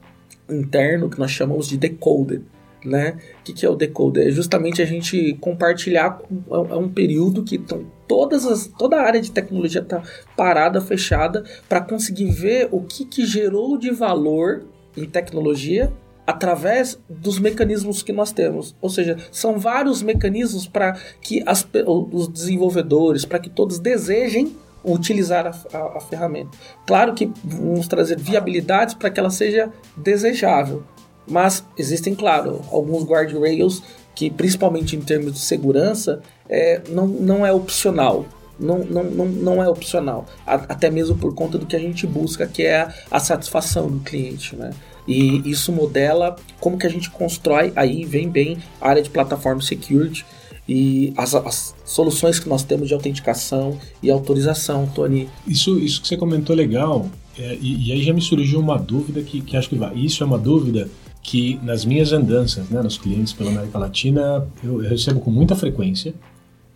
[SPEAKER 5] interno que nós chamamos de Decoded, né? O que, que é o decoder? É justamente a gente compartilhar. É, é um período que tão, todas as, toda a área de tecnologia está parada, fechada, para conseguir ver o que, que gerou de valor em tecnologia através dos mecanismos que nós temos. Ou seja, são vários mecanismos para que as, os desenvolvedores, para que todos desejem utilizar a, a, a, ferramenta. Claro que vamos trazer viabilidades para que ela seja desejável. Mas existem, claro, alguns guardrails que, principalmente em termos de segurança, é, não, não é opcional. Não, não, não, não é opcional. até mesmo por conta do que a gente busca, que é a, a satisfação do cliente. Né? E isso modela como que a gente constrói, aí vem bem a área de plataforma security e as, as, soluções que nós temos de autenticação e autorização, Tony.
[SPEAKER 2] Isso, isso que você comentou legal, é, e, e, aí já me surgiu uma dúvida que, que acho que vai. Isso é uma dúvida que nas minhas andanças, né, nos clientes pela América Latina, eu, recebo com muita frequência.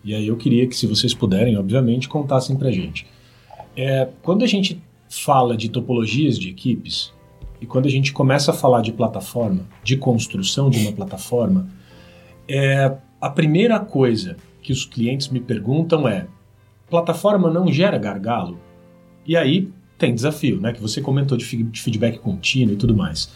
[SPEAKER 2] E aí eu queria que, se vocês puderem, obviamente, contassem pra gente. É, quando a gente fala de topologias de equipes, e quando a gente começa a falar de plataforma, de construção de uma plataforma, é, a primeira coisa que os clientes me perguntam é: plataforma não gera gargalo? E aí tem desafio, né? Que você comentou de feedback contínuo e tudo mais.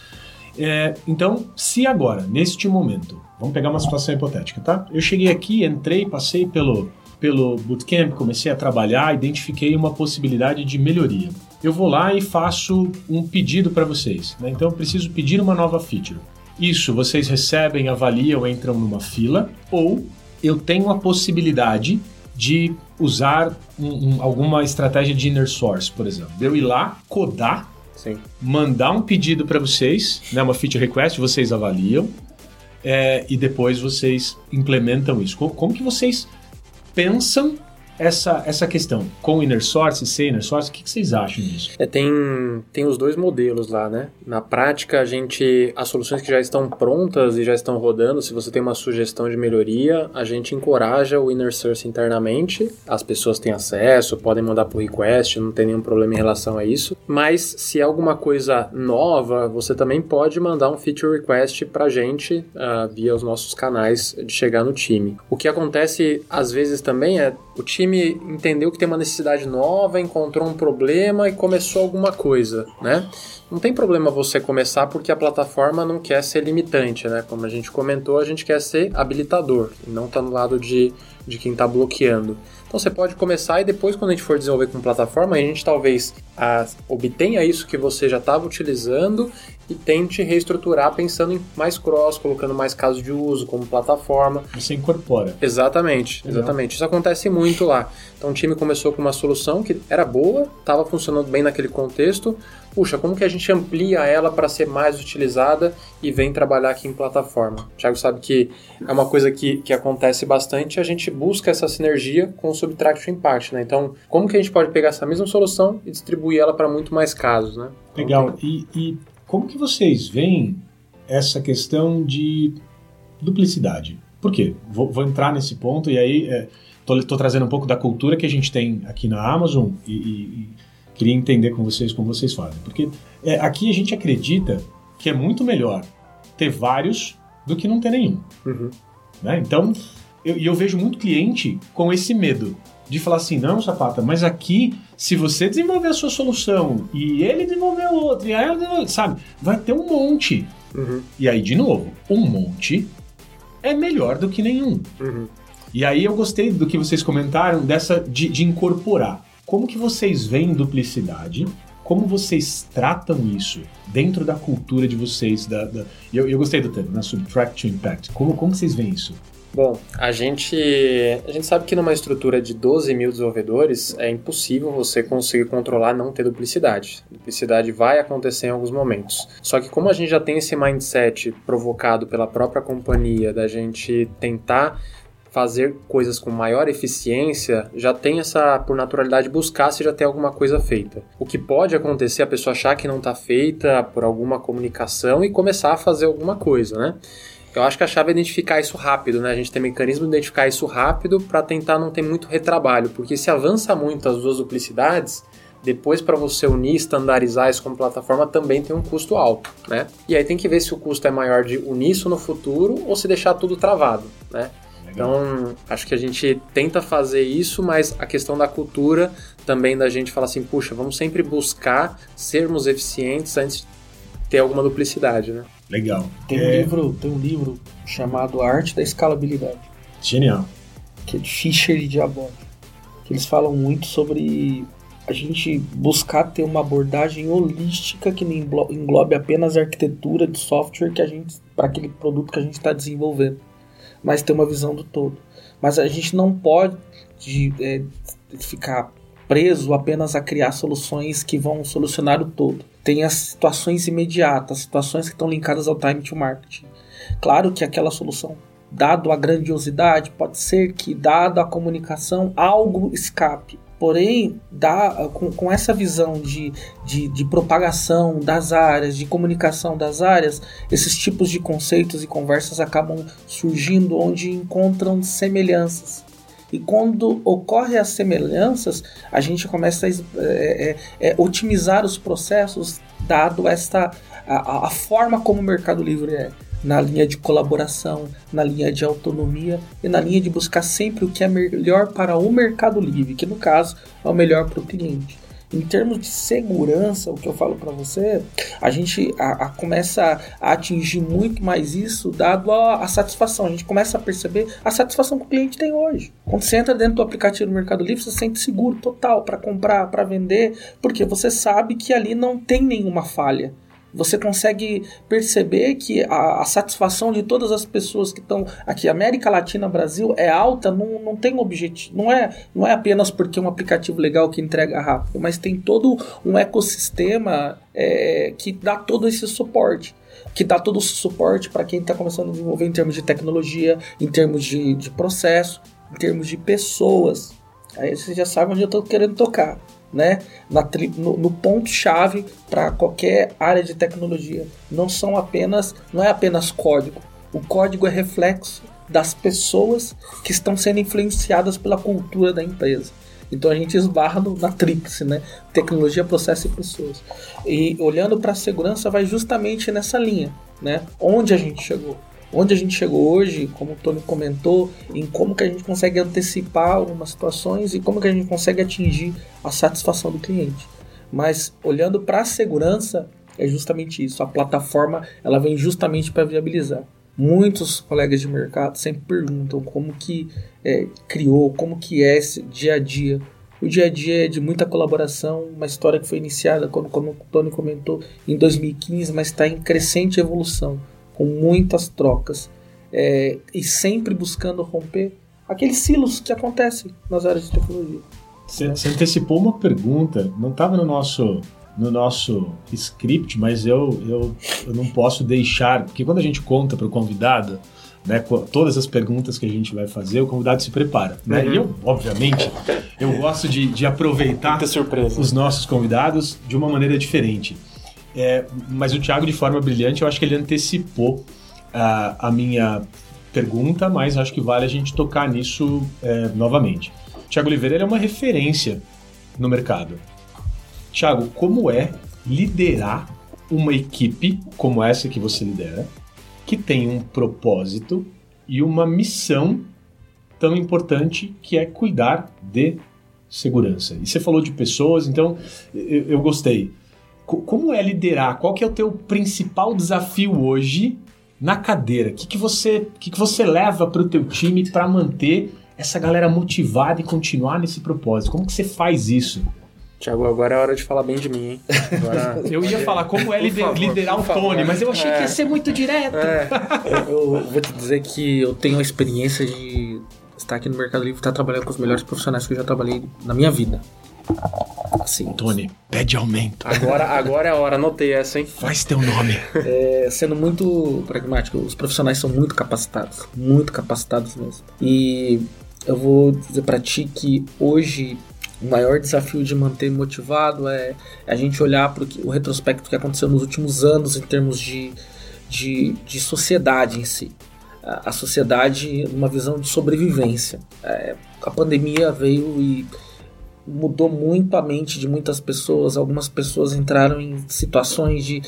[SPEAKER 2] É, então, se agora, neste momento, vamos pegar uma situação hipotética, tá? Eu cheguei aqui, entrei, passei pelo, pelo bootcamp, comecei a trabalhar, identifiquei uma possibilidade de melhoria. Eu vou lá e faço um pedido para vocês, né? Então, eu preciso pedir uma nova feature. Isso vocês recebem, avaliam, entram numa fila, ou eu tenho a possibilidade de usar um, um, alguma estratégia de inner source, por exemplo. Eu ir lá, codar Sim. mandar um pedido para vocês, né, uma feature request, vocês avaliam é, e depois vocês implementam isso. Como, como que vocês pensam essa, essa questão com inner source, sem inner source, o que, que vocês acham disso?
[SPEAKER 4] É, tem, tem os dois modelos lá, né? Na prática, a gente, as soluções que já estão prontas e já estão rodando, se você tem uma sugestão de melhoria, a gente encoraja o inner source internamente, as pessoas têm acesso, podem mandar por request, não tem nenhum problema em relação a isso, mas se é alguma coisa nova, você também pode mandar um feature request pra gente uh, via os nossos canais de chegar no time. O que acontece às vezes também é O time entendeu que tem uma necessidade nova, encontrou um problema e começou alguma coisa, né? Não tem problema você começar porque a plataforma não quer ser limitante, né? Como a gente comentou, a gente quer ser habilitador e não tá no lado de, de quem está bloqueando. Então você pode começar e depois, quando a gente for desenvolver com plataforma, a gente talvez a, obtenha isso que você já estava utilizando e tente reestruturar pensando em mais cross, colocando mais casos de uso como plataforma.
[SPEAKER 2] Você incorpora.
[SPEAKER 4] Exatamente, exatamente. Isso acontece muito lá. Então o time começou com uma solução que era boa, estava funcionando bem naquele contexto. Puxa, como que a gente amplia ela para ser mais utilizada e vem trabalhar aqui em plataforma? O Thiago sabe que é uma coisa que, que acontece bastante, a gente busca essa sinergia com o Subtraction Impact, né? Então, como que a gente pode pegar essa mesma solução e distribuir ela para muito mais casos, né?
[SPEAKER 2] Legal. E, e como que vocês veem essa questão de duplicidade? Por quê? Vou, vou entrar nesse ponto e aí estou é, trazendo um pouco da cultura que a gente tem aqui na Amazon e, e queria entender com vocês como vocês fazem. Porque é, aqui a gente acredita que é muito melhor ter vários do que não ter nenhum. Uhum. Né? Então, eu, eu vejo muito cliente com esse medo de falar assim, não, Sapata, mas aqui, se você desenvolver a sua solução e ele desenvolver outra, e aí, sabe, vai ter um monte. Uhum. E aí, de novo, um monte é melhor do que nenhum. Uhum. E aí eu gostei do que vocês comentaram dessa de, de incorporar. Como que vocês veem duplicidade? Como vocês tratam isso dentro da cultura de vocês? Da, da... Eu, eu gostei do termo, né? Subtract to Impact. Como, como vocês veem isso?
[SPEAKER 4] Bom, a gente, a gente sabe que numa estrutura de 12 mil desenvolvedores é impossível você conseguir controlar não ter duplicidade. Duplicidade vai acontecer em alguns momentos. Só que como a gente já tem esse mindset provocado pela própria companhia da gente tentar fazer coisas com maior eficiência, já tem essa, por naturalidade, buscar se já tem alguma coisa feita. O que pode acontecer é a pessoa achar que não está feita por alguma comunicação e começar a fazer alguma coisa, né? Eu acho que a chave é identificar isso rápido, né? A gente tem mecanismo de identificar isso rápido para tentar não ter muito retrabalho, porque se avança muito as duas duplicidades, depois para você unir, estandarizar isso como plataforma também tem um custo alto, né? E aí tem que ver se o custo é maior de unir isso no futuro ou se deixar tudo travado, né? Então, acho que a gente tenta fazer isso, mas a questão da cultura também da gente falar assim, puxa, vamos sempre buscar sermos eficientes antes de ter alguma duplicidade, né?
[SPEAKER 2] Legal.
[SPEAKER 5] Tem é... um livro, tem um livro chamado A Arte da Escalabilidade.
[SPEAKER 2] Genial.
[SPEAKER 5] Que é de Fischer e Diabot. Que eles falam muito sobre a gente buscar ter uma abordagem holística que não englobe apenas a arquitetura de software que a gente para aquele produto que a gente está desenvolvendo, mas ter uma visão do todo. Mas a gente não pode é, ficar preso apenas a criar soluções que vão solucionar o todo tem as situações imediatas, situações que estão linkadas ao time to market. Claro que aquela solução, dado a grandiosidade, pode ser que, dado a comunicação, algo escape. Porém, dá, com, com essa visão de, de, de propagação das áreas, de comunicação das áreas, esses tipos de conceitos e conversas acabam surgindo onde encontram semelhanças. E quando ocorrem as semelhanças, a gente começa a é, é, é, otimizar os processos, dado esta a, a, forma como o Mercado Livre é, na linha de colaboração, na linha de autonomia e na linha de buscar sempre o que é melhor para o Mercado Livre, que no caso é o melhor para o cliente. Em termos de segurança, o que eu falo para você, a gente a, a começa a atingir muito mais isso dado a, a, satisfação. A gente começa a perceber a satisfação que o cliente tem hoje. Quando você entra dentro do aplicativo do Mercado Livre, você se sente seguro total para comprar, para vender, porque você sabe que ali não tem nenhuma falha você consegue perceber que a, a, satisfação de todas as pessoas que estão aqui, América Latina, Brasil, é alta, não, não tem objetivo. Não é, não é apenas porque é um aplicativo legal que entrega rápido, mas tem todo um ecossistema é, que dá todo esse suporte. Que dá todo o suporte para quem está começando a desenvolver em termos de tecnologia, em termos de, de processo, em termos de pessoas. Aí você já sabe onde eu estou querendo tocar né, na, no, no ponto-chave para qualquer área de tecnologia. Não são apenas, não é apenas código. O código é reflexo das pessoas que estão sendo influenciadas pela cultura da empresa. Então a gente esbarra no, na tríplice, né? Tecnologia, processo e pessoas. E olhando para a segurança vai justamente nessa linha, né? Onde a gente chegou. Onde a gente chegou hoje, como o Tony comentou, em como que a gente consegue antecipar algumas situações e como que a gente consegue atingir a satisfação do cliente. Mas olhando para a segurança, é justamente isso. A plataforma ela vem justamente para viabilizar. Muitos colegas de mercado sempre perguntam como que é, criou, como que é esse dia a dia. O dia a dia é de muita colaboração, uma história que foi iniciada, como, como o Tony comentou, em 2015, mas está em crescente evolução com muitas trocas é, e sempre buscando romper aqueles silos que acontecem nas áreas de tecnologia.
[SPEAKER 2] Você, você antecipou uma pergunta, não estava no nosso no nosso script, mas eu, eu, eu não posso deixar, porque quando a gente conta para o convidado, né, todas as perguntas que a gente vai fazer, o convidado se prepara. Né? Uhum. E eu, obviamente, eu gosto de, de aproveitar os nossos convidados de uma maneira diferente. É, mas o Thiago, de forma brilhante, eu acho que ele antecipou a, a minha pergunta, mas acho que vale a gente tocar nisso é, novamente. Thiago Oliveira é uma referência no mercado. Thiago, como é liderar uma equipe como essa que você lidera, que tem um propósito e uma missão tão importante que é cuidar de segurança? E você falou de pessoas, então eu, eu gostei como é liderar? Qual que é o teu principal desafio hoje na cadeira? O que, que, você, que, que você leva para o teu time para manter essa galera motivada e continuar nesse propósito? Como que você faz isso?
[SPEAKER 4] Tiago, agora é hora de falar bem de mim, hein? Agora...
[SPEAKER 2] eu ia falar como é lider, favor, liderar o Tony, mas eu achei é. que ia ser muito direto. É.
[SPEAKER 5] eu, eu vou te dizer que eu tenho a experiência de estar aqui no Mercado Livre e estar trabalhando com os melhores profissionais que eu já trabalhei na minha vida.
[SPEAKER 2] Assim, Tony, pede aumento.
[SPEAKER 4] Agora, agora é a hora, anotei essa, hein?
[SPEAKER 2] Faz teu nome.
[SPEAKER 5] É, sendo muito pragmático, os profissionais são muito capacitados, muito capacitados mesmo. E eu vou dizer para ti que hoje o maior desafio de manter motivado é a gente olhar para o retrospecto que aconteceu nos últimos anos em termos de, de, de sociedade em si. A, a sociedade, uma visão de sobrevivência. É, a pandemia veio e mudou muito a mente de muitas pessoas. Algumas pessoas entraram em situações de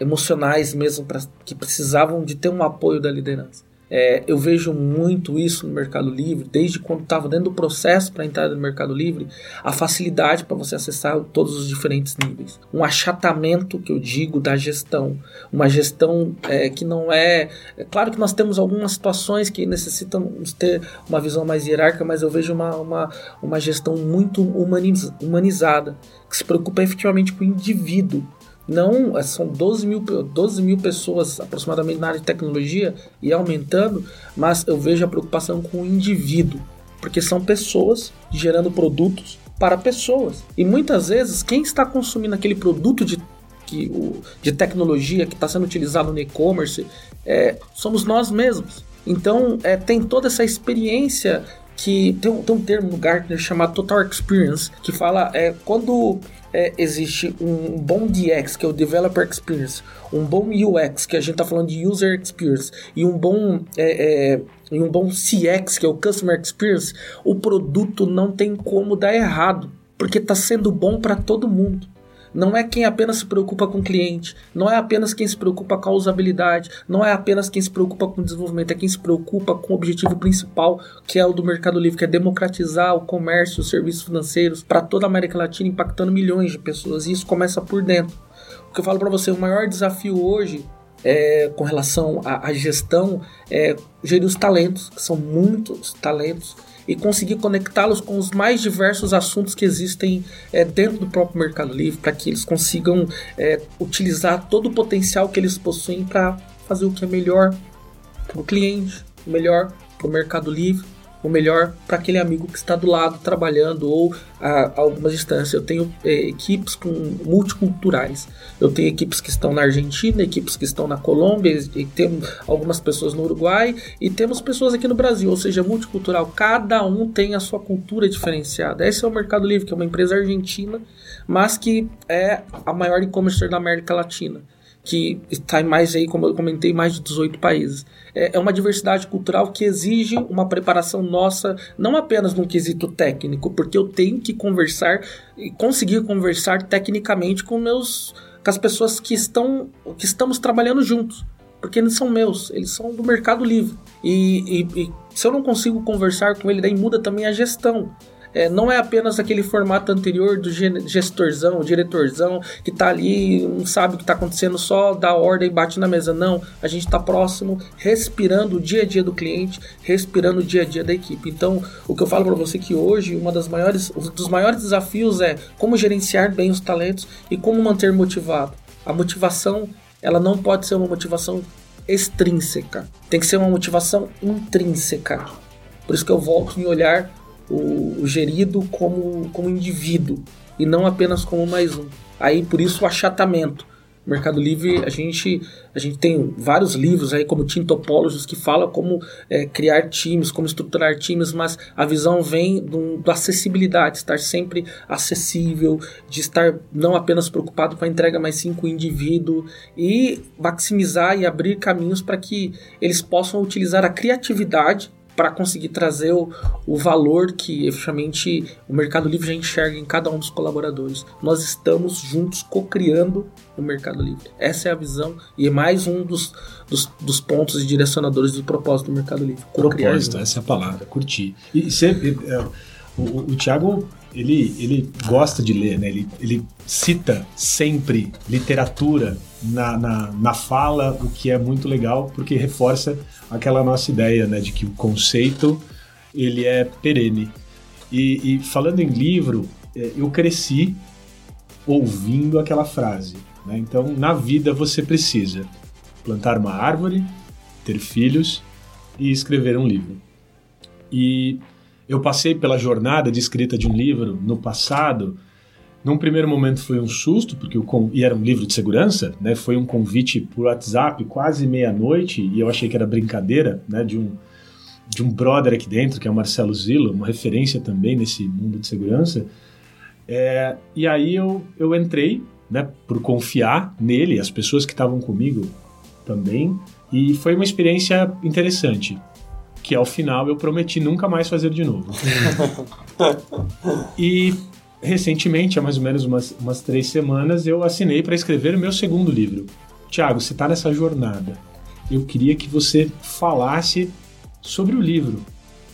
[SPEAKER 5] emocionais mesmo que precisavam de ter um apoio da liderança. É, eu vejo muito isso no Mercado Livre, desde quando estava dentro do processo para entrar no Mercado Livre, a facilidade para você acessar todos os diferentes níveis. Um achatamento, que eu digo, da gestão. Uma gestão é, que não é. É claro que nós temos algumas situações que necessitam ter uma visão mais hierárquica, mas eu vejo uma, uma, uma gestão muito humaniz, humanizada, que se preocupa efetivamente com o indivíduo não, é, são 12 mil, 12 mil pessoas aproximadamente na área de tecnologia e aumentando, mas eu vejo a preocupação com o indivíduo, porque são pessoas gerando produtos para pessoas. E muitas vezes quem está consumindo aquele produto de, que, o, de tecnologia que está sendo utilizado no e-commerce é, somos nós mesmos. Então é, tem toda essa experiência que tem um, tem um termo no Gartner chamado Total Experience que fala é quando é, existe um bom DX, que é o Developer Experience, um bom UX, que a gente está falando de User Experience, e um bom é, é, e um bom CX, que é o Customer Experience, o produto não tem como dar errado, porque está sendo bom para todo mundo não é quem apenas se preocupa com o cliente, não é apenas quem se preocupa com a usabilidade, não é apenas quem se preocupa com o desenvolvimento, é quem se preocupa com o objetivo principal, que é o do Mercado Livre, que é democratizar o comércio, os serviços financeiros para toda a América Latina, impactando milhões de pessoas. E isso começa por dentro. O que eu falo para você, o maior desafio hoje é, com relação à, à gestão é gerir os talentos, que são muitos talentos e conseguir conectá-los com os mais diversos assuntos que existem é, dentro do próprio Mercado Livre, para que eles consigam é, utilizar todo o potencial que eles possuem para fazer o que é melhor para o cliente, melhor para o Mercado Livre o melhor para aquele amigo que está do lado trabalhando ou a, a alguma distância. Eu tenho é, equipes com multiculturais. Eu tenho equipes que estão na Argentina, equipes que estão na Colômbia, e temos algumas pessoas no Uruguai e temos pessoas aqui no Brasil, ou seja, multicultural. Cada um tem a sua cultura diferenciada. Esse é o Mercado Livre, que é uma empresa argentina, mas que é a maior e-commerce da América Latina que está mais aí, como eu comentei, mais de 18 países. É, é uma diversidade cultural que exige uma preparação nossa, não apenas num quesito técnico, porque eu tenho que conversar e conseguir conversar tecnicamente com meus com as pessoas que estão que estamos trabalhando juntos. porque eles são meus, eles são do Mercado Livre. E, e, e se eu não consigo conversar com ele, daí muda também a gestão. É, não é apenas aquele formato anterior do gestorzão, diretorzão, que tá ali, não sabe o que está acontecendo, só dá ordem e bate na mesa. Não, a gente está próximo, respirando o dia a dia do cliente, respirando o dia a dia da equipe. Então, o que eu falo para você é que hoje, uma das maiores, um dos maiores desafios é como gerenciar bem os talentos e como manter motivado. A motivação, ela não pode ser uma motivação extrínseca, tem que ser uma motivação intrínseca. Por isso que eu volto em olhar o, o gerido como, como indivíduo e não apenas como mais um. Aí por isso o achatamento. Mercado Livre, a gente, a gente tem vários livros aí, como Team Topologies, que fala como é, criar times, como estruturar times, mas a visão vem do, da acessibilidade, estar sempre acessível, de estar não apenas preocupado com a entrega, mas sim com o indivíduo e maximizar e abrir caminhos para que eles possam utilizar a criatividade para conseguir trazer o, o valor que efetivamente o Mercado Livre já enxerga em cada um dos colaboradores. Nós estamos juntos co-criando o Mercado Livre. Essa é a visão e é mais um dos, dos, dos pontos e direcionadores do propósito do Mercado Livre.
[SPEAKER 2] Propósito, essa é a palavra, curti. E sempre, é, o, o, o Thiago ele, ele gosta de ler, né? Ele, ele cita sempre literatura na, na, na fala, o que é muito legal, porque reforça aquela nossa ideia, né, de que o conceito ele é perene. E, e falando em livro, é, eu cresci ouvindo aquela frase. Né? Então, na vida você precisa plantar uma árvore, ter filhos e escrever um livro. E eu passei pela jornada de escrita de um livro no passado num primeiro momento foi um susto, porque o e era um livro de segurança, né? Foi um convite por WhatsApp quase meia-noite e eu achei que era brincadeira, né? De um de um brother aqui dentro, que é o Marcelo Zillo, uma referência também nesse mundo de segurança. É, e aí eu, eu entrei, né? Por confiar nele, as pessoas que estavam comigo também, e foi uma experiência interessante que ao final eu prometi nunca mais fazer de novo. e recentemente, há mais ou menos umas, umas três semanas, eu assinei para escrever o meu segundo livro. Tiago, você está nessa jornada. Eu queria que você falasse sobre o livro.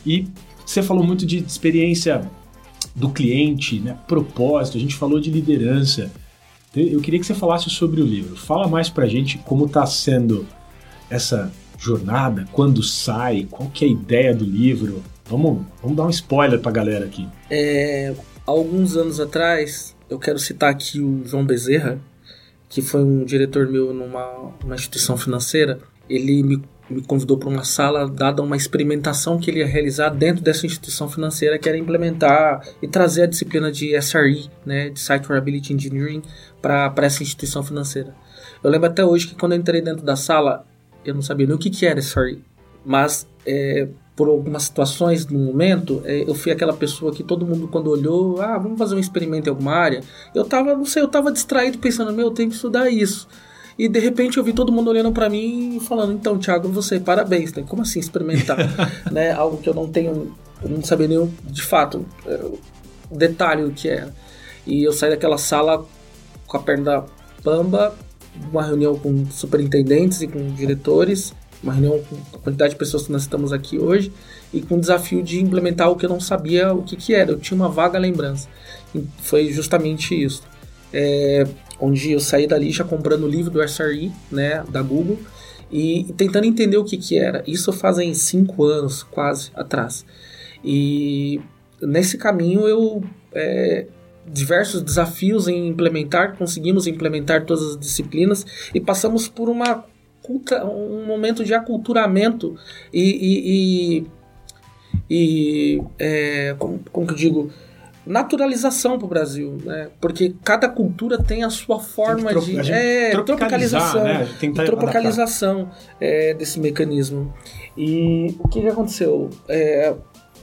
[SPEAKER 2] E você falou muito de experiência do cliente, né? propósito, a gente falou de liderança. Eu queria que você falasse sobre o livro. Fala mais para a gente como está sendo essa jornada, quando sai, qual que é a ideia do livro. Vamos, vamos dar um spoiler para a galera aqui.
[SPEAKER 5] É, alguns anos atrás, eu quero citar aqui o João Bezerra, que foi um diretor meu numa, instituição financeira. Ele me, me convidou para uma sala dada uma experimentação que ele ia realizar dentro dessa instituição financeira, que era implementar e trazer a disciplina de SRE, né, de Site Reliability Engineering, para essa instituição financeira. Eu lembro até hoje que quando eu entrei dentro da sala, eu não sabia nem o que, que era SRE, mas é, por algumas situações no momento, é, eu fui aquela pessoa que todo mundo quando olhou, ah, vamos fazer um experimento em alguma área. Eu tava, não sei, eu tava distraído pensando, meu, eu tenho que estudar isso. E de repente eu vi todo mundo olhando para mim e falando, então, Thiago, você, parabéns, né? Como assim experimentar? né? Algo que eu não tenho, eu não sabia nem de fato é, o detalhe do que era. E eu saí daquela sala com a perna da pamba, uma reunião com superintendentes e com diretores uma reunião com a quantidade de pessoas que nós estamos aqui hoje e com o desafio de implementar o que eu não sabia o que, que era. Eu tinha uma vaga lembrança. E foi justamente isso. É, onde eu saí dali já comprando o livro do SRE, né, da Google, e, e tentando entender o que, que era. Isso fazem cinco anos, quase, atrás. E nesse caminho eu... É, diversos desafios em implementar, conseguimos implementar todas as disciplinas e passamos por uma um momento de aculturamento e, e, e, e é, como, como que eu digo naturalização para o Brasil, né? Porque cada cultura tem a sua forma
[SPEAKER 2] tro
[SPEAKER 5] de é, tropicalização,
[SPEAKER 2] né?
[SPEAKER 5] tropicalização é, desse mecanismo. E o que, que aconteceu? É,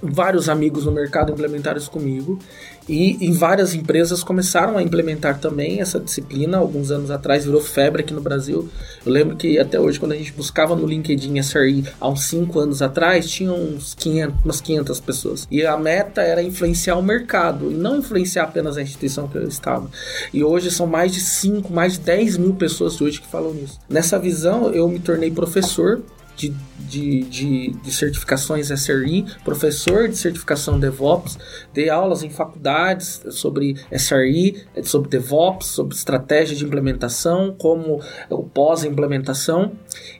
[SPEAKER 5] vários amigos no mercado implementaram isso comigo e em várias empresas começaram a implementar também essa disciplina. Alguns anos atrás virou febre aqui no Brasil. Eu lembro que até hoje, quando a gente buscava no LinkedIn SRI, há uns 5 anos atrás, tinha uns 500, umas 500 pessoas. E a meta era influenciar o mercado e não influenciar apenas a instituição que eu estava. E hoje são mais de 5, mais de 10 mil pessoas hoje que falam nisso. Nessa visão, eu me tornei professor de, de, de, de, certificações SRI, professor de certificação DevOps, dei aulas em faculdades sobre SRI, sobre DevOps, sobre estratégia de implementação, como o pós-implementação.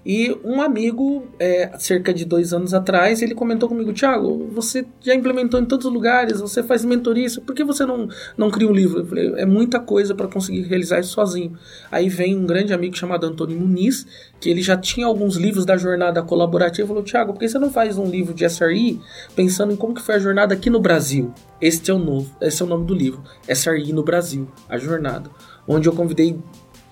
[SPEAKER 5] E um amigo, é, cerca de dois anos atrás, ele comentou comigo: Thiago, você já implementou em todos os lugares, você faz mentoria, por que você não, não cria um livro? Eu falei: é muita coisa para conseguir realizar isso sozinho. Aí vem um grande amigo chamado Antônio Muniz, que ele já tinha alguns livros da jornada colaborativa, falou, Thiago, por que você não faz um livro de SRI pensando em como que foi a jornada aqui no Brasil? Este é o novo, esse é o nome do livro, SRI no Brasil, a jornada, onde eu convidei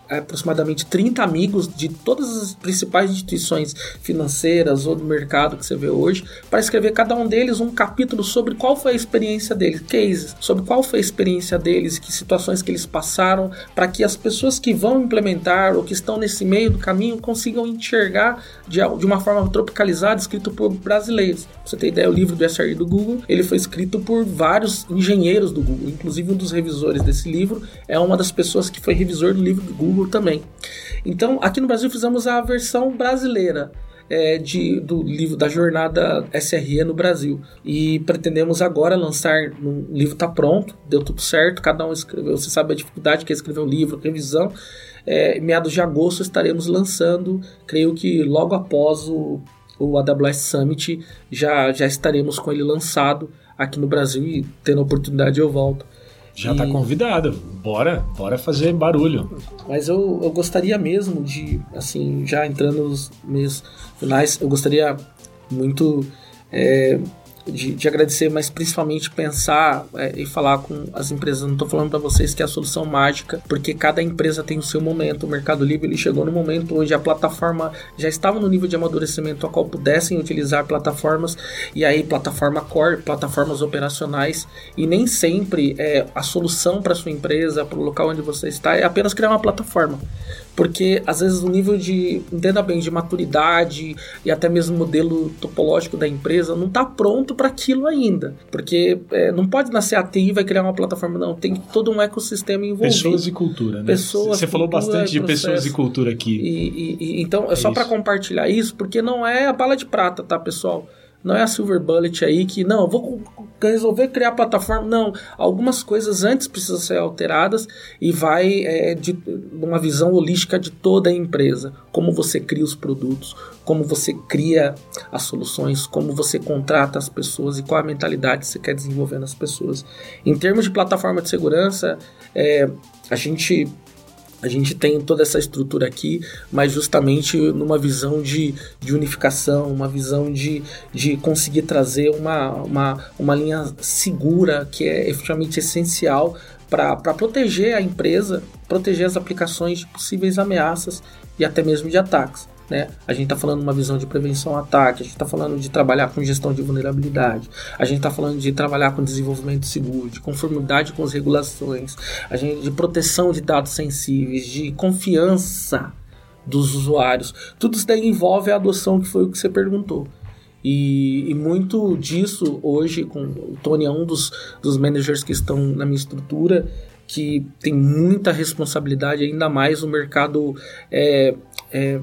[SPEAKER 5] aproximadamente 30 amigos de todas as principais instituições financeiras ou do mercado que você vê hoje, para escrever cada um deles um capítulo sobre qual foi a experiência deles, cases, sobre qual foi a experiência deles, que situações que eles passaram, para que as pessoas que vão implementar ou que estão nesse meio do caminho consigam enxergar de, de uma forma tropicalizada, escrito por brasileiros. Pra você ter ideia, o livro do SRI do Google, ele foi escrito por vários engenheiros do Google, inclusive um dos revisores desse livro é uma das pessoas que foi revisor do livro do Google Google também. Então, aqui no Brasil fizemos a versão brasileira. É, de, do livro da jornada SRE no Brasil. E pretendemos agora lançar. O livro está pronto, deu tudo certo, cada um escreveu. Você sabe a dificuldade que é escrever um livro, revisão. É, meados de agosto estaremos lançando, creio que logo após o, o AWS Summit já, já estaremos com ele lançado aqui no Brasil e tendo a oportunidade eu volto.
[SPEAKER 2] Já está convidado. Bora, bora fazer barulho.
[SPEAKER 5] Mas eu, eu gostaria mesmo de, assim, já entrando nos meios finais, eu gostaria muito é, de, de agradecer, mas principalmente pensar é, e falar com as empresas. Não estou falando para vocês que é a solução mágica, porque cada empresa tem o seu momento. O Mercado Livre ele chegou no momento onde a plataforma já estava no nível de amadurecimento a qual pudessem utilizar plataformas, e aí plataforma core, plataformas operacionais, e nem sempre é, a solução para sua empresa, para o local onde você está, é apenas criar uma plataforma porque às vezes o nível de, entenda bem, de maturidade e até mesmo modelo topológico da empresa não está pronto para aquilo ainda. Porque é, não pode nascer a TI e vai criar uma plataforma, não. Tem todo um ecossistema envolvido.
[SPEAKER 2] Pessoas e cultura, né?
[SPEAKER 5] Pessoas,
[SPEAKER 2] Você falou bastante de pessoas e cultura aqui.
[SPEAKER 5] E, e, e então, é, é só para compartilhar isso, porque não é a bala de prata, tá, pessoal? Não é a Silver Bullet aí que, não, vou resolver criar plataforma. Não, algumas coisas antes precisam ser alteradas e vai é, de uma visão holística de toda a empresa. Como você cria os produtos, como você cria as soluções, como você contrata as pessoas e qual a mentalidade que você quer desenvolver nas pessoas. Em termos de plataforma de segurança, é, a gente a gente tem toda essa estrutura aqui, mas justamente numa visão de, de unificação, uma visão de, de conseguir trazer uma, uma, uma linha segura que é efetivamente essencial para proteger a empresa, proteger as aplicações de possíveis ameaças e até mesmo de ataques. Né? A gente está falando de uma visão de prevenção a ataque, a gente está falando de trabalhar com gestão de vulnerabilidade, a gente está falando de trabalhar com desenvolvimento seguro, de conformidade com as regulações, a gente de proteção de dados sensíveis, de confiança dos usuários. Tudo isso daí envolve a adoção que foi o que você perguntou. E, e, muito disso hoje, com o Tony é um dos, dos managers que estão na minha estrutura, que tem muita responsabilidade, ainda mais o mercado é, é,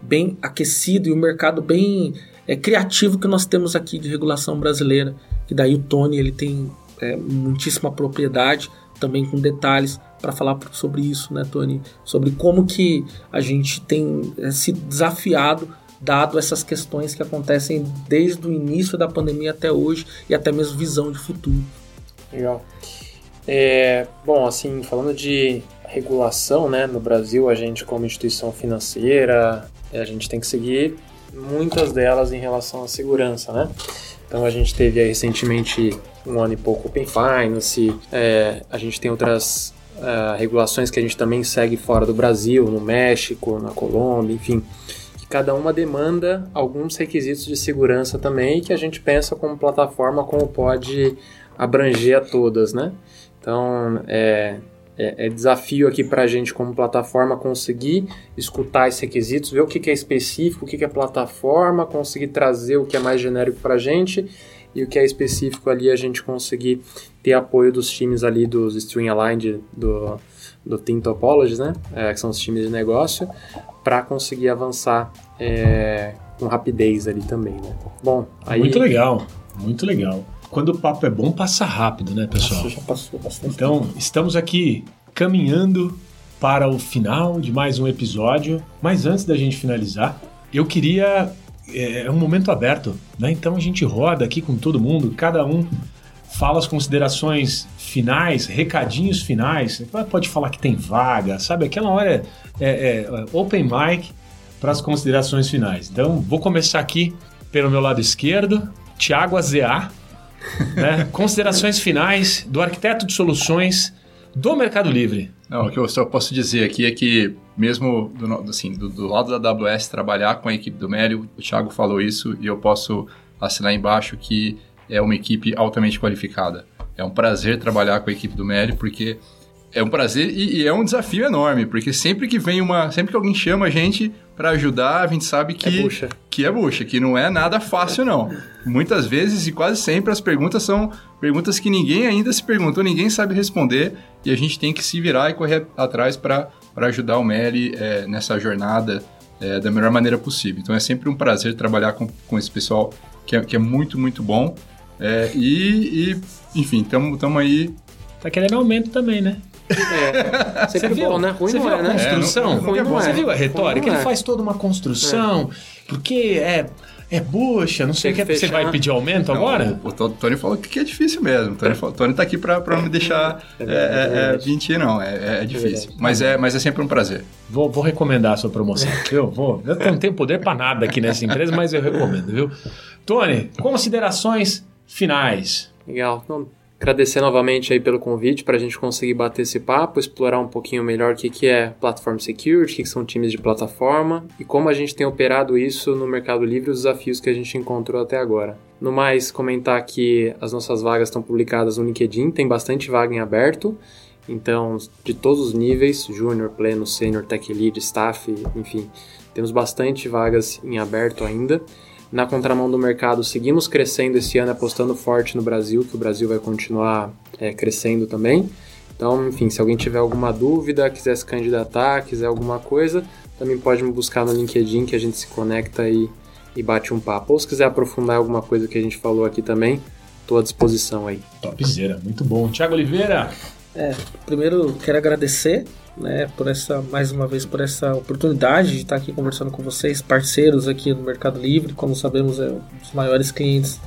[SPEAKER 5] bem aquecido e um mercado bem é, criativo que nós temos aqui de regulação brasileira. Que daí o Tony ele tem é, muitíssima propriedade, também com detalhes para falar sobre isso, né, Tony? Sobre como que a gente tem é, se desafiado dado essas questões que acontecem desde o início da pandemia até hoje e até mesmo visão de futuro.
[SPEAKER 4] Legal. É, bom, assim, falando de regulação, né, no Brasil, a gente como instituição financeira, a gente tem que seguir muitas delas em relação à segurança, né? Então a gente teve aí recentemente um ano e pouco Open Finance, é, a gente tem outras uh, regulações que a gente também segue fora do Brasil, no México, na Colômbia, enfim, que cada uma demanda alguns requisitos de segurança também, que a gente pensa como plataforma como pode abranger a todas, né? Então, é, é, é desafio aqui para a gente como plataforma conseguir escutar esses requisitos, ver o que, que é específico, o que, que é plataforma, conseguir trazer o que é mais genérico para a gente e o que é específico ali a gente conseguir ter apoio dos times ali dos String Aligned, do, do Team Topologies, né? É, que são os times de negócio, para conseguir avançar é, com rapidez ali também, né?
[SPEAKER 2] Bom, aí... Muito legal, muito legal. Quando o papo é bom, passa rápido, né, pessoal? Nossa, já passou bastante. Então, estamos aqui caminhando para o final de mais um episódio. Mas antes da gente finalizar, eu queria. É, é um momento aberto, né? Então a gente roda aqui com todo mundo, cada um fala as considerações finais, recadinhos finais. Pode falar que tem vaga, sabe? Aquela hora é, é, é open mic para as considerações finais. Então, vou começar aqui pelo meu lado esquerdo, Tiago Azea. Né? Considerações finais do arquiteto de soluções do Mercado Livre.
[SPEAKER 3] Não, o que eu só posso dizer aqui é que, mesmo do, assim, do, do lado da AWS, trabalhar com a equipe do Mélio, o Thiago falou isso e eu posso assinar embaixo que é uma equipe altamente qualificada. É um prazer trabalhar com a equipe do Mélio, porque é um prazer e, e, é um desafio enorme, porque sempre que vem uma. Sempre que alguém chama a gente para ajudar, a gente sabe que
[SPEAKER 4] é bucha.
[SPEAKER 3] que é bucha, que não é nada fácil, não. Muitas vezes e quase sempre as perguntas são perguntas que ninguém ainda se perguntou, ninguém sabe responder, e a gente tem que se virar e correr atrás para ajudar o Meli é, nessa jornada é, da melhor maneira possível. Então é sempre um prazer trabalhar com, com esse pessoal que é, que é muito, muito bom. É, e, e, enfim, estamos aí.
[SPEAKER 5] Tá querendo aumento também, né?
[SPEAKER 4] É, sempre
[SPEAKER 2] você
[SPEAKER 4] bom, né?
[SPEAKER 2] Ruim você
[SPEAKER 4] não
[SPEAKER 2] viu
[SPEAKER 4] é,
[SPEAKER 2] a construção?
[SPEAKER 4] É, não,
[SPEAKER 2] não, você viu a retórica? Ele faz toda uma construção, porque é é bucha, não sei o que. Você vai pedir aumento não, agora?
[SPEAKER 3] O, o, Tony falou que é difícil mesmo. O Tony, falou, Tony tá aqui para não me deixar é, é, é, mentir, não. É, é, é difícil. mas, é, mas é sempre um prazer.
[SPEAKER 2] Vou, vou recomendar a sua promoção. eu vou. Eu não tenho poder para nada aqui nessa empresa, mas eu recomendo, viu? Tony, considerações finais.
[SPEAKER 4] Legal. Então, Agradecer novamente aí pelo convite para a gente conseguir bater esse papo, explorar um pouquinho melhor o que, que é Platform Security, o que, que são times de plataforma e como a gente tem operado isso no Mercado Livre e os desafios que a gente encontrou até agora. No mais, comentar que as nossas vagas estão publicadas no LinkedIn, tem bastante vaga em aberto, então de todos os níveis, júnior, pleno, sênior, tech lead, staff, enfim, temos bastante vagas em aberto ainda na contramão do mercado, seguimos crescendo esse ano, apostando forte no Brasil, que o Brasil vai continuar é, crescendo também. Então, enfim, se alguém tiver alguma dúvida, quiser se candidatar, quiser alguma coisa, também pode me buscar no LinkedIn que a gente se conecta e, e bate um papo. Ou se quiser aprofundar alguma coisa que a gente falou aqui também, estou à disposição aí.
[SPEAKER 2] Topzera, muito bom. Tiago Oliveira.
[SPEAKER 5] É, primeiro quero agradecer né, por essa mais uma vez por essa oportunidade de estar aqui conversando com vocês, parceiros aqui no Mercado Livre, como sabemos é um dos maiores clientes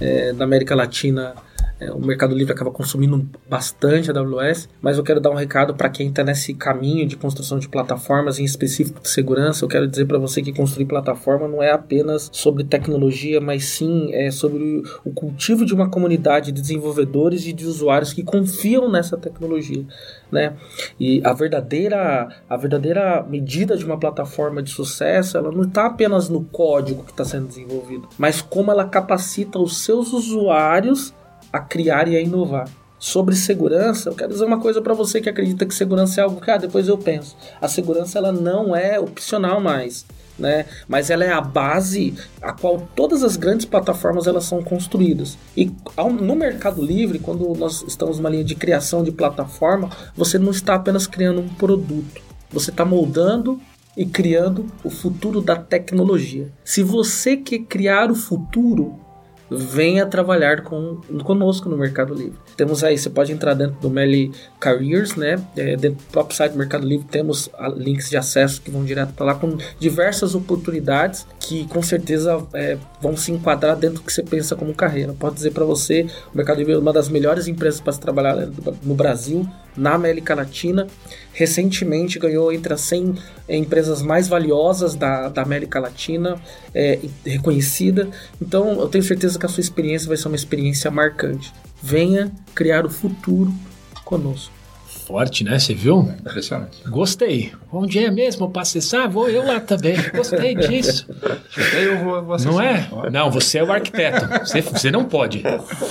[SPEAKER 5] é, da América Latina é, o Mercado Livre acaba consumindo bastante a AWS, mas eu quero dar um recado para quem está nesse caminho de construção de plataformas, em específico de segurança. Eu quero dizer para você que construir plataforma não é apenas sobre tecnologia, mas sim é sobre o cultivo de uma comunidade de desenvolvedores e de usuários que confiam nessa tecnologia. Né? E a verdadeira, a verdadeira medida de uma plataforma de sucesso, ela não está apenas no código que está sendo desenvolvido, mas como ela capacita os seus usuários a criar e a inovar. Sobre segurança, eu quero dizer uma coisa para você que acredita que segurança é algo que ah, depois eu penso. A segurança ela não é opcional mais, né? Mas ela é a base a qual todas as grandes plataformas elas são construídas. E no Mercado Livre, quando nós estamos numa linha de criação de plataforma, você não está apenas criando um produto. Você está moldando e criando o futuro da tecnologia. Se você quer criar o futuro, venha trabalhar com, conosco no Mercado Livre. Temos aí, você pode entrar dentro do Meli Careers, né? É, dentro do próprio site do Mercado Livre temos links de acesso que vão direto para lá com diversas oportunidades que com certeza é, vão se enquadrar dentro do que você pensa como carreira. Pode dizer para você, o Mercado Livre é uma das melhores empresas para se trabalhar no Brasil, na América Latina. Recentemente ganhou entre as 100 empresas mais valiosas da, da América Latina, é, reconhecida. Então eu tenho certeza que a sua experiência vai ser uma experiência marcante. Venha criar o futuro conosco.
[SPEAKER 2] Forte, né? Você viu?
[SPEAKER 3] Impressionante.
[SPEAKER 2] Gostei. Onde é mesmo para acessar? Vou eu lá também. Gostei disso.
[SPEAKER 3] Eu vou, vou
[SPEAKER 2] não é? Não, você é o arquiteto. Você, você não pode.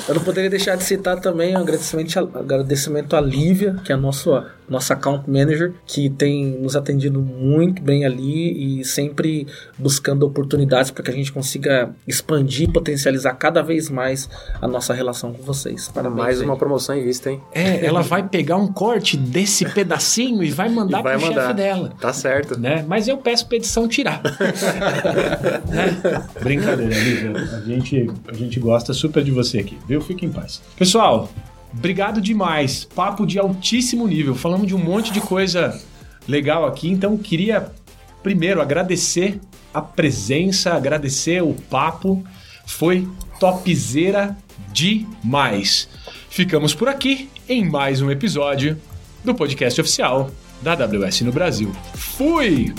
[SPEAKER 5] Eu não poderia deixar de citar também um agradecimento, agradecimento à Lívia, que é a nossa, nossa account manager, que tem nos atendido muito bem ali e sempre buscando oportunidades para que a gente consiga expandir e potencializar cada vez mais a nossa relação com vocês.
[SPEAKER 4] Para mais uma promoção em vista, hein?
[SPEAKER 2] É, ela vai pegar um corte desse pedacinho e vai mandar para o chefe dela.
[SPEAKER 4] Tá certo.
[SPEAKER 2] Né? Mas eu peço pra edição tirar. né? Brincadeira, Lívia. A gente, a gente gosta super de você aqui, viu? Fique em paz. Pessoal, obrigado demais. Papo de altíssimo nível. Falamos de um monte de coisa legal aqui, então queria primeiro agradecer a presença, agradecer o papo. Foi topzera demais. Ficamos por aqui em mais um episódio do podcast oficial da AWS no Brasil. Fui!